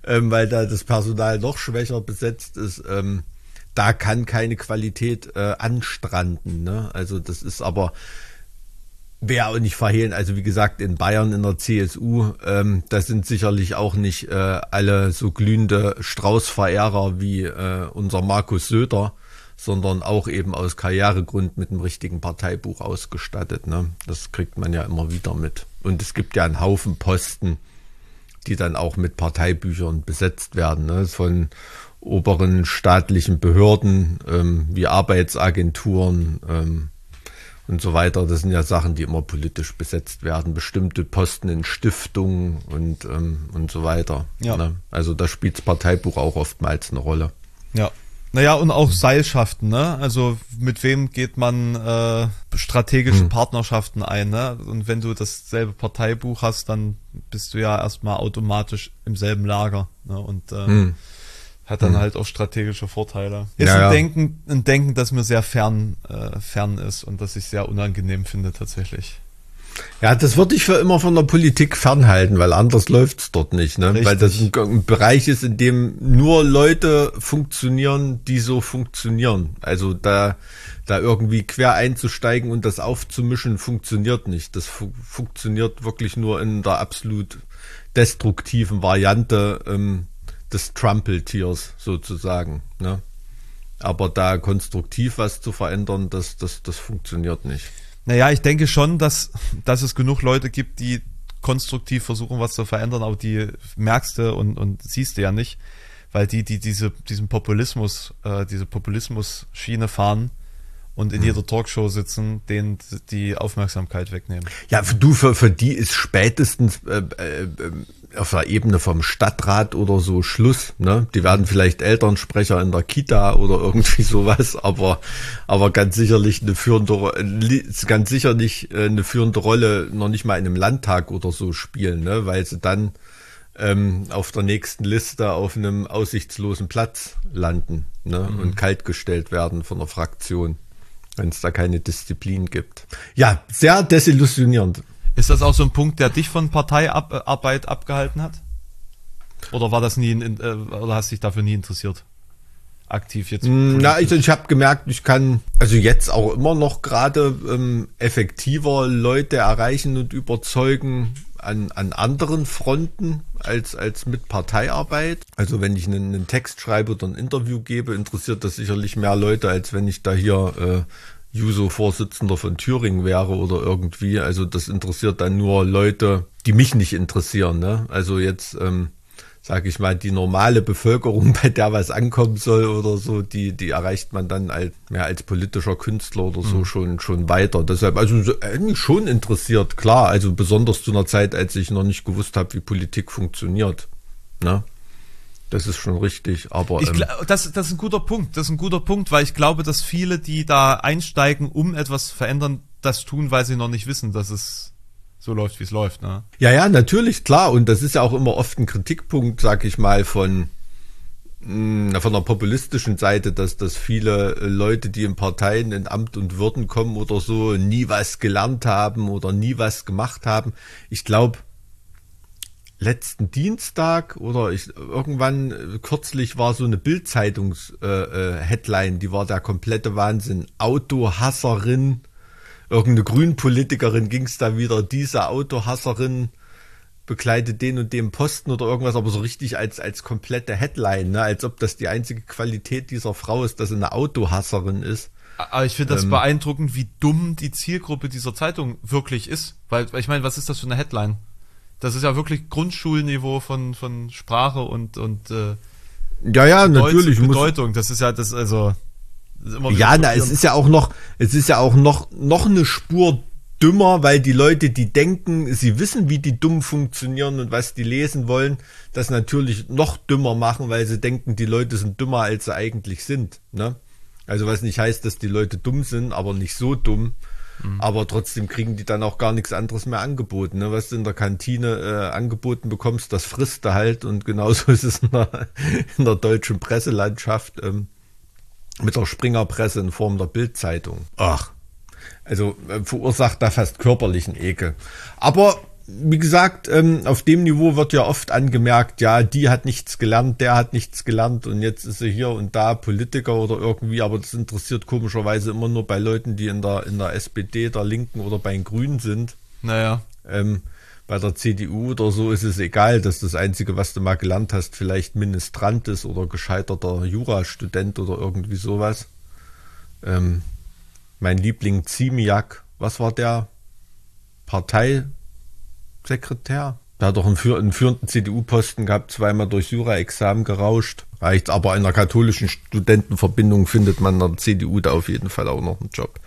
ähm, weil da das Personal noch schwächer besetzt ist, ähm, da kann keine Qualität äh, anstranden. Ne? Also das ist aber Wer auch nicht verhehlen, also wie gesagt, in Bayern in der CSU, ähm, da sind sicherlich auch nicht äh, alle so glühende Strauß-Verehrer wie äh, unser Markus Söder, sondern auch eben aus Karrieregrund mit einem richtigen Parteibuch ausgestattet. Ne? Das kriegt man ja immer wieder mit. Und es gibt ja einen Haufen Posten, die dann auch mit Parteibüchern besetzt werden, ne? von oberen staatlichen Behörden ähm, wie Arbeitsagenturen ähm, und so weiter. Das sind ja Sachen, die immer politisch besetzt werden. Bestimmte Posten in Stiftungen und, ähm, und so weiter. Ja. Ne? Also da spielt das Parteibuch auch oftmals eine Rolle. Ja. Naja, und auch Seilschaften, ne? Also mit wem geht man äh, strategische Hm. Partnerschaften ein, ne? Und wenn du dasselbe Parteibuch hast, dann bist du ja erstmal automatisch im selben Lager. Ne? Und äh, Hm. hat dann halt auch strategische Vorteile. Ist Ja, ein ja. Denken, ein Denken, das mir sehr fern, äh, fern ist und das ich sehr unangenehm finde tatsächlich. Ja, das würde ich für immer von der Politik fernhalten, weil anders läuft's dort nicht. Ne? Richtig. Weil das ein, ein Bereich ist, in dem nur Leute funktionieren, die so funktionieren. Also da, da irgendwie quer einzusteigen und das aufzumischen, funktioniert nicht. Das fu funktioniert wirklich nur in der absolut destruktiven Variante ähm, des Trumpeltiers sozusagen. Ne? Aber da konstruktiv was zu verändern, das, das, das funktioniert nicht. Naja, ich denke schon, dass, dass es genug Leute gibt, die konstruktiv versuchen, was zu verändern, aber die merkst du und, und siehst du ja nicht, weil die, die diese, diesen Populismus, äh, diese Populismus-Schiene fahren und in jeder Talkshow sitzen, denen die Aufmerksamkeit wegnehmen. Ja, für du, für, für die ist spätestens äh, äh, äh, auf der Ebene vom Stadtrat oder so Schluss. Ne? Die werden vielleicht Elternsprecher in der Kita oder irgendwie [LAUGHS] sowas, aber, aber ganz sicherlich eine führende, li- ganz sicher nicht äh, eine führende Rolle noch nicht mal in einem Landtag oder so spielen, ne? weil sie dann ähm, auf der nächsten Liste auf einem aussichtslosen Platz landen ne? und kaltgestellt werden von der Fraktion, wenn es da keine Disziplin gibt. Ja, sehr desillusionierend. Ist das auch so ein Punkt, der dich von Parteiarbeit abgehalten hat? Oder war das nie, in, äh, oder hast dich dafür nie interessiert? Aktiv jetzt? Mm, Na, also ich habe gemerkt, ich kann also jetzt auch immer noch gerade ähm, effektiver Leute erreichen und überzeugen an, an anderen Fronten als, als mit Parteiarbeit. Also wenn ich einen, einen Text schreibe oder ein Interview gebe, interessiert das sicherlich mehr Leute, als wenn ich da hier äh, Juso-Vorsitzender von Thüringen wäre oder irgendwie. Also das interessiert dann nur Leute, die mich nicht interessieren. Ne? Also jetzt, ähm, sage ich mal, die normale Bevölkerung, [LAUGHS] bei der was ankommen soll oder so, die, die erreicht man dann als, mehr als politischer Künstler oder so schon, schon weiter. Deshalb, also so, eigentlich schon interessiert, klar. Also besonders zu einer Zeit, als ich noch nicht gewusst habe, wie Politik funktioniert. Ne? Das ist schon richtig, aber Ich, ähm, das, das ist ein guter Punkt. Das ist ein guter Punkt, weil ich glaube, dass viele, die da einsteigen, um etwas zu verändern, das tun, weil sie noch nicht wissen, dass es so läuft, wie es läuft. Ne? Ja, ja, natürlich, klar. Und das ist ja auch immer oft ein Kritikpunkt, sag ich mal, von, mh, von der populistischen Seite, dass, dass viele äh, Leute, die in Parteien in Amt und Würden kommen oder so, nie was gelernt haben oder nie was gemacht haben. Ich glaube, letzten Dienstag oder ich irgendwann äh, kürzlich war so eine Bildzeitungs-Headline, äh, Headline, die war der komplette Wahnsinn. Autohasserin, irgendeine Grünpolitikerin ging es da wieder, diese Autohasserin begleitet den und den Posten oder irgendwas, aber so richtig als, als komplette Headline, ne? als ob das die einzige Qualität dieser Frau ist, dass sie eine Autohasserin ist. Aber ich finde das beeindruckend, wie dumm die Zielgruppe dieser Zeitung wirklich ist. Weil, weil ich meine, was ist das für eine Headline? Das ist ja wirklich Grundschulniveau von, von Sprache und, und äh, Ja, ja, natürlich. muss- Bedeutung. Das ist ja das, also. Ja, na, es ist ja auch noch, es ist ja auch noch, noch eine Spur dümmer, weil die Leute, die denken, sie wissen, wie die dumm funktionieren und was die lesen wollen, das natürlich noch dümmer machen, weil sie denken, die Leute sind dümmer, als sie eigentlich sind. Ne? Also was nicht heißt, dass die Leute dumm sind, aber nicht so dumm. Aber trotzdem kriegen die dann auch gar nichts anderes mehr angeboten. Ne? Was du in der Kantine äh, angeboten bekommst, das frisst du halt. Und genauso [LAUGHS] ist es in der, in der deutschen Presselandschaft. Ähm, mit der Springerpresse in Form der Bildzeitung. Ach, also äh, verursacht da fast körperlichen Ekel. Aber wie gesagt, ähm, auf dem Niveau wird ja oft angemerkt, ja, die hat nichts gelernt, der hat nichts gelernt und jetzt ist sie hier und da Politiker oder irgendwie, aber das interessiert komischerweise immer nur bei Leuten, die in der, in der SPD, der Linken oder bei den Grünen sind. Naja. Ähm, bei der CDU oder so ist es egal, dass das Einzige, was du mal gelernt hast, vielleicht Ministrant ist oder gescheiterter Jurastudent oder irgendwie sowas. Ähm, mein Liebling Ziemiak, was war der? Parteisekretär? Der hat doch einen, einen führenden CDU-Posten gehabt, zweimal durch Jura-Examen gerauscht. Reicht, aber in einer katholischen Studentenverbindung findet man in der CDU da auf jeden Fall auch noch einen Job.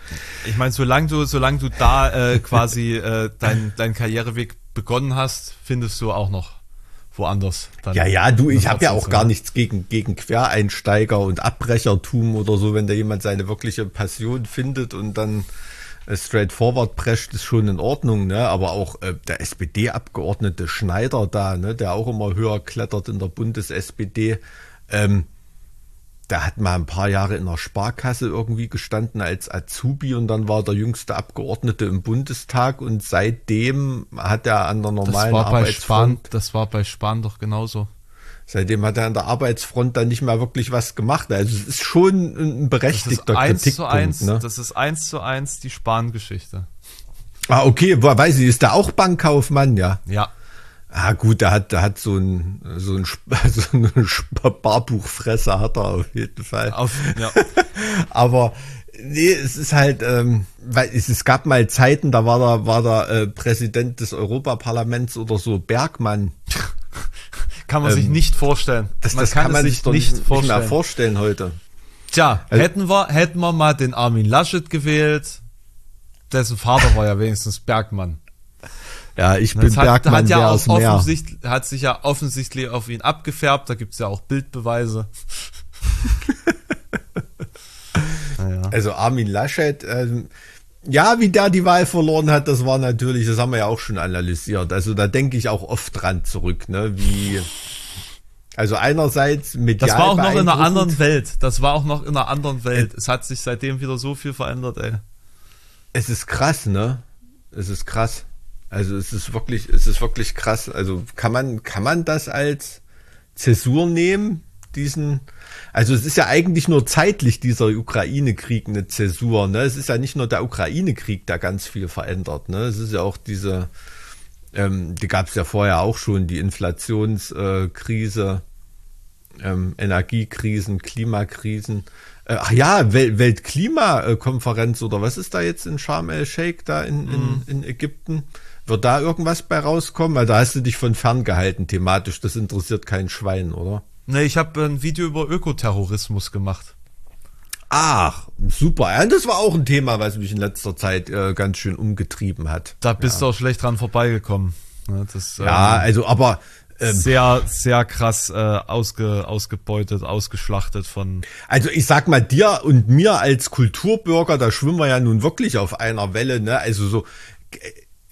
Ich meine, solange du, solange du da äh, quasi äh, deinen dein Karriereweg begonnen hast, findest du auch noch woanders. ja, ja, du, ich habe ja auch gar nichts gegen, gegen Quereinsteiger und Abbrechertum oder so, wenn da jemand seine wirkliche Passion findet und dann äh, straightforward prescht, ist schon in Ordnung, ne? Aber auch äh, der SPD-Abgeordnete Schneider da, ne, der auch immer höher klettert in der Bundes-SPD, ähm, der hat mal ein paar Jahre in der Sparkasse irgendwie gestanden als Azubi und dann war der jüngste Abgeordnete im Bundestag und seitdem hat er an der normalen das war bei Spahn, Das war bei Spahn doch genauso. Seitdem hat er an der Arbeitsfront dann nicht mehr wirklich was gemacht. Also es ist schon ein berechtigter das ist eins Kritikpunkt. Zu eins, ne? Das ist eins zu eins die Spahn-Geschichte. Ah, okay, weiß ich, ist der auch Bankkaufmann, ja? Ja. Ah, gut, der hat, der hat so ein, so ein, [LAUGHS] so ein Barbuchfresser hat er auf jeden Fall. Auf, ja. [LAUGHS] Aber, nee, es ist halt, ähm, weil es, es gab mal Zeiten, da war der, war der äh, Präsident des Europaparlaments oder so, Bergmann. [LAUGHS] kann man ähm, sich nicht vorstellen. Das, man das kann, kann man sich nicht, nicht vorstellen. Nicht mehr vorstellen heute. Tja, also, hätten wir, hätten wir mal den Armin Laschet gewählt, dessen Vater war ja wenigstens Bergmann. Ja, ich bin hat, Bergmann, hat ja auch offensichtlich, hat sich ja offensichtlich auf ihn abgefärbt, da gibt's ja auch Bildbeweise. [LAUGHS] naja. Also Armin Laschet, ähm, ja, wie der die Wahl verloren hat, das war natürlich, das haben wir ja auch schon analysiert. Also da denke ich auch oft dran zurück, ne? Wie, also einerseits mit Das war auch noch in einer anderen Welt. Das war auch noch in einer anderen Welt. Es hat sich seitdem wieder so viel verändert, ey. Es ist krass, ne? Es ist krass. Also es ist wirklich, es ist wirklich krass. Also kann man, kann man das als Zäsur nehmen? Diesen, also es ist ja eigentlich nur zeitlich dieser Ukraine-Krieg eine Zäsur. Ne? Es ist ja nicht nur der Ukraine-Krieg, der ganz viel verändert. Ne? Es ist ja auch diese, ähm, die gab es ja vorher auch schon, die Inflationskrise, ähm, Energiekrisen, Klimakrisen. Äh, ach ja, Wel Weltklimakonferenz oder was ist da jetzt in Sharm el-Sheikh da in, in, mhm. in Ägypten? Wird da irgendwas bei rauskommen? Weil da hast du dich von fern gehalten thematisch. Das interessiert kein Schwein, oder? Ne, ich habe ein Video über Ökoterrorismus gemacht. Ach, super. Ja, das war auch ein Thema, was mich in letzter Zeit äh, ganz schön umgetrieben hat. Da bist ja. du auch schlecht dran vorbeigekommen. Ne, das, ja, ähm, also aber ähm, sehr, sehr krass äh, ausge, ausgebeutet, ausgeschlachtet von. Also ich sag mal, dir und mir als Kulturbürger, da schwimmen wir ja nun wirklich auf einer Welle, ne? Also so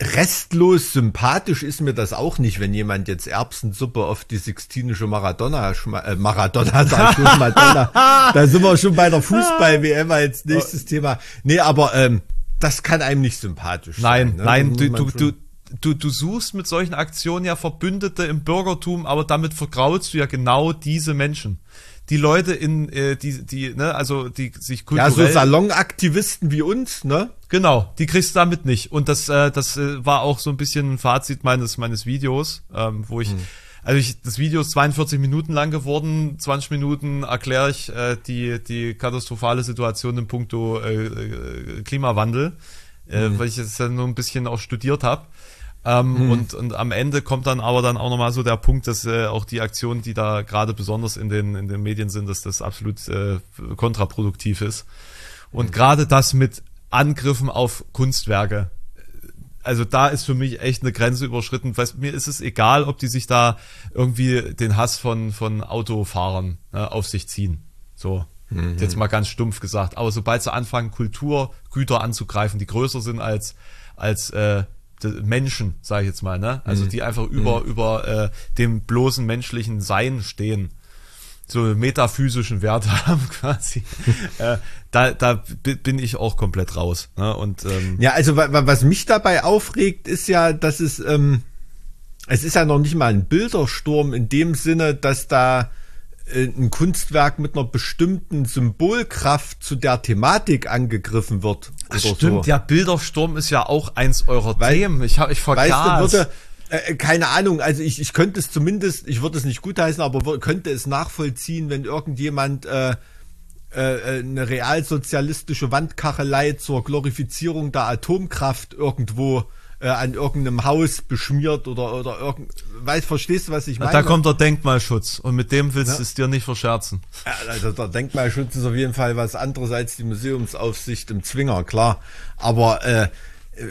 restlos sympathisch ist mir das auch nicht, wenn jemand jetzt Erbsensuppe auf die sixtinische Maradona, äh, Maradona, sag ich schon, [LAUGHS] Madonna, da sind wir schon bei der Fußball-WM als nächstes oh. Thema. Nee, aber ähm, das kann einem nicht sympathisch nein, sein. Ne? Nein, du, du, du, du, du suchst mit solchen Aktionen ja Verbündete im Bürgertum, aber damit vergraulst du ja genau diese Menschen die Leute in äh, die die ne also die sich kulturell ja so Salonaktivisten wie uns ne genau die kriegst du damit nicht und das äh, das äh, war auch so ein bisschen ein Fazit meines meines Videos ähm, wo ich hm. also ich das Video ist 42 Minuten lang geworden 20 Minuten erkläre ich äh, die die katastrophale Situation im Punkto äh, äh, Klimawandel äh, hm. weil ich es ja nur ein bisschen auch studiert habe ähm, hm. und, und am Ende kommt dann aber dann auch nochmal so der Punkt, dass äh, auch die Aktionen, die da gerade besonders in den, in den Medien sind, dass das absolut äh, kontraproduktiv ist. Und hm. gerade das mit Angriffen auf Kunstwerke, also da ist für mich echt eine Grenze überschritten. Weißt, mir ist es egal, ob die sich da irgendwie den Hass von, von Autofahrern äh, auf sich ziehen. So. Mhm. Jetzt mal ganz stumpf gesagt. Aber sobald sie anfangen, Kulturgüter anzugreifen, die größer sind als, als äh, Menschen, sage ich jetzt mal, ne? Also mhm. die einfach über, mhm. über äh, dem bloßen menschlichen Sein stehen. so metaphysischen Wert [LAUGHS] haben quasi, [LAUGHS] äh, da, da bin ich auch komplett raus. Ne? Und, ähm, ja, also was mich dabei aufregt, ist ja, dass es, ähm, es ist ja noch nicht mal ein Bildersturm in dem Sinne, dass da äh, ein Kunstwerk mit einer bestimmten Symbolkraft zu der Thematik angegriffen wird. Ach, stimmt, so. ja, Bildersturm ist ja auch eins eurer Weil, Themen. Ich habe ich vergaß. Weißt du, würde, äh, keine Ahnung, also ich, ich könnte es zumindest, ich würde es nicht gutheißen, aber könnte es nachvollziehen, wenn irgendjemand äh, äh, eine realsozialistische Wandkachelei zur Glorifizierung der Atomkraft irgendwo äh, an irgendeinem Haus beschmiert oder oder irgend, weißt, verstehst du, was ich meine? Da kommt der Denkmalschutz und mit dem willst ja. du es dir nicht verscherzen. Ja, also der Denkmalschutz ist auf jeden Fall was anderes als die Museumsaufsicht im Zwinger, klar. Aber äh,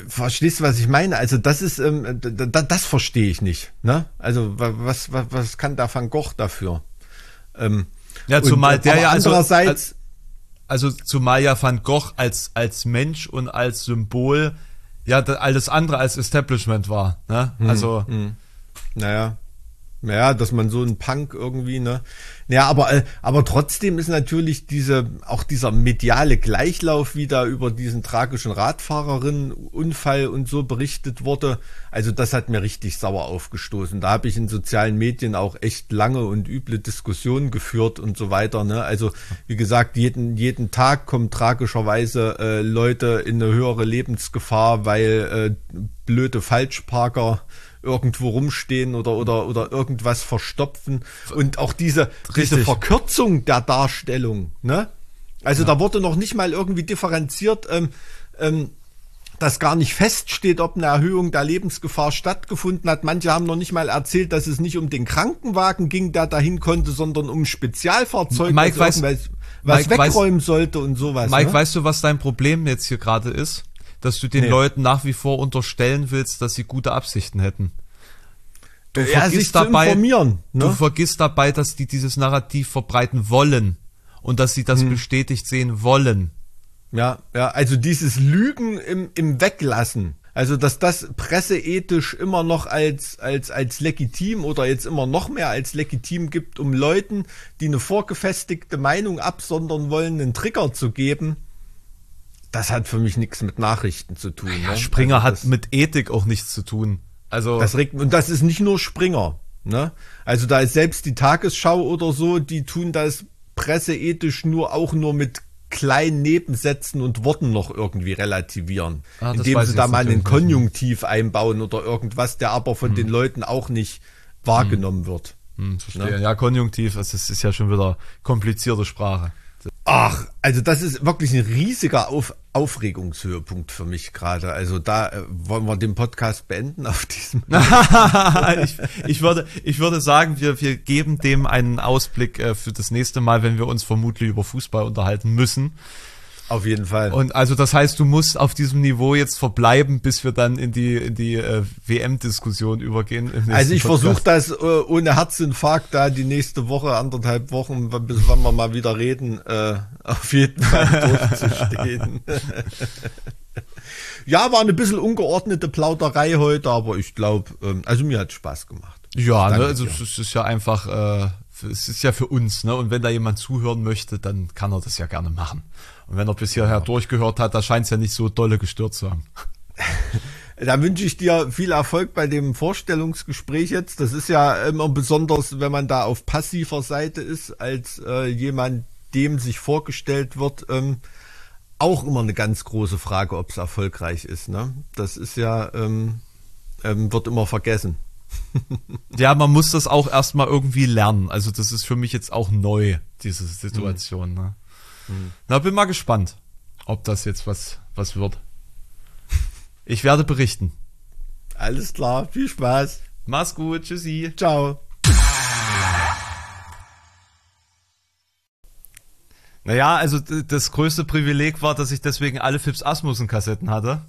Verstehst du, was ich meine? Also das ist, ähm, das, verstehe ich nicht. Ne? Also was, was, was kann da Van Gogh dafür? Ähm, ja, zumal und, der ja also andererseits, also, also zumal ja Van Gogh als als Mensch und als Symbol ja alles andere als Establishment war. Ne? Hm, also hm. naja, naja, dass man so ein Punk irgendwie, ne? Ja, aber, äh, aber trotzdem ist natürlich diese, auch dieser mediale Gleichlauf, wie da über diesen tragischen Radfahrerinnenunfall und so berichtet wurde. Also das hat mir richtig sauer aufgestoßen. Da habe ich in sozialen Medien auch echt lange und üble Diskussionen geführt und so weiter. Ne? Also wie gesagt, jeden, jeden Tag kommen tragischerweise äh, Leute in eine höhere Lebensgefahr, weil äh, blöde Falschparker irgendwo rumstehen oder, oder, oder irgendwas verstopfen. Und auch diese, diese Verkürzung der Darstellung, ne? Also ja. da wurde noch nicht mal irgendwie differenziert, ähm, ähm, dass gar nicht feststeht, ob eine Erhöhung der Lebensgefahr stattgefunden hat. Manche haben noch nicht mal erzählt, dass es nicht um den Krankenwagen ging, der dahin konnte, sondern um ein Spezialfahrzeug, Mike was, weiß, was Mike wegräumen weiß, sollte und sowas. Mike, ne? weißt du, was dein Problem jetzt hier gerade ist? Dass du den nee. Leuten nach wie vor unterstellen willst, dass sie gute Absichten hätten. Du ja, vergisst dabei, ne? du vergisst dabei, dass die dieses Narrativ verbreiten wollen und dass sie das hm. bestätigt sehen wollen. Ja, ja, also dieses Lügen im, im Weglassen. Also, dass das presseethisch immer noch als, als, als legitim oder jetzt immer noch mehr als legitim gibt, um Leuten, die eine vorgefestigte Meinung absondern wollen, einen Trigger zu geben, das hat für mich nichts mit Nachrichten zu tun. Ja, ne? Springer also hat mit Ethik auch nichts zu tun. Also das regt, und das ist nicht nur Springer. Ne? Also da ist selbst die Tagesschau oder so, die tun das presseethisch nur auch nur mit kleinen Nebensätzen und Worten noch irgendwie relativieren. Ah, indem sie da mal einen Konjunktiv einbauen oder irgendwas, der aber von hm. den Leuten auch nicht wahrgenommen hm. wird. Hm, verstehe. Ne? Ja, Konjunktiv, das ist, ist ja schon wieder komplizierte Sprache. Ach, also das ist wirklich ein riesiger Auf Aufregungshöhepunkt für mich gerade. Also da äh, wollen wir den Podcast beenden auf diesem. [LAUGHS] ich, ich, würde, ich würde sagen, wir, wir geben dem einen Ausblick äh, für das nächste Mal, wenn wir uns vermutlich über Fußball unterhalten müssen. Auf jeden Fall. Und also das heißt, du musst auf diesem Niveau jetzt verbleiben, bis wir dann in die in die äh, WM-Diskussion übergehen. Also ich versuche das äh, ohne Herzinfarkt da die nächste Woche, anderthalb Wochen, bis wann wir mal wieder reden, äh, auf jeden Fall [LAUGHS] durchzustehen. ja, war eine bisschen ungeordnete Plauderei heute, aber ich glaube, ähm, also mir hat Spaß gemacht. Ja, ne, also es ist ja einfach, äh, es ist ja für uns, ne? Und wenn da jemand zuhören möchte, dann kann er das ja gerne machen. Und wenn er bis hierher durchgehört hat, da scheint es ja nicht so dolle gestört zu haben. [LAUGHS] Da wünsche ich dir viel Erfolg bei dem Vorstellungsgespräch jetzt. Das ist ja immer besonders, wenn man da auf passiver Seite ist, als äh, jemand, dem sich vorgestellt wird, ähm, auch immer eine ganz große Frage, ob es erfolgreich ist. Ne? Das ist ja, ähm, ähm, wird immer vergessen. [LAUGHS] ja, man muss das auch erstmal irgendwie lernen. Also das ist für mich jetzt auch neu, diese Situation. Mhm. Ne? Hm. Na, bin mal gespannt, ob das jetzt was, was wird. Ich werde berichten. Alles klar, viel Spaß. Mach's gut, tschüssi. Ciao. Naja, also das größte Privileg war, dass ich deswegen alle Fips Asmussen Kassetten hatte.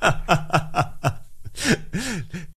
[LAUGHS]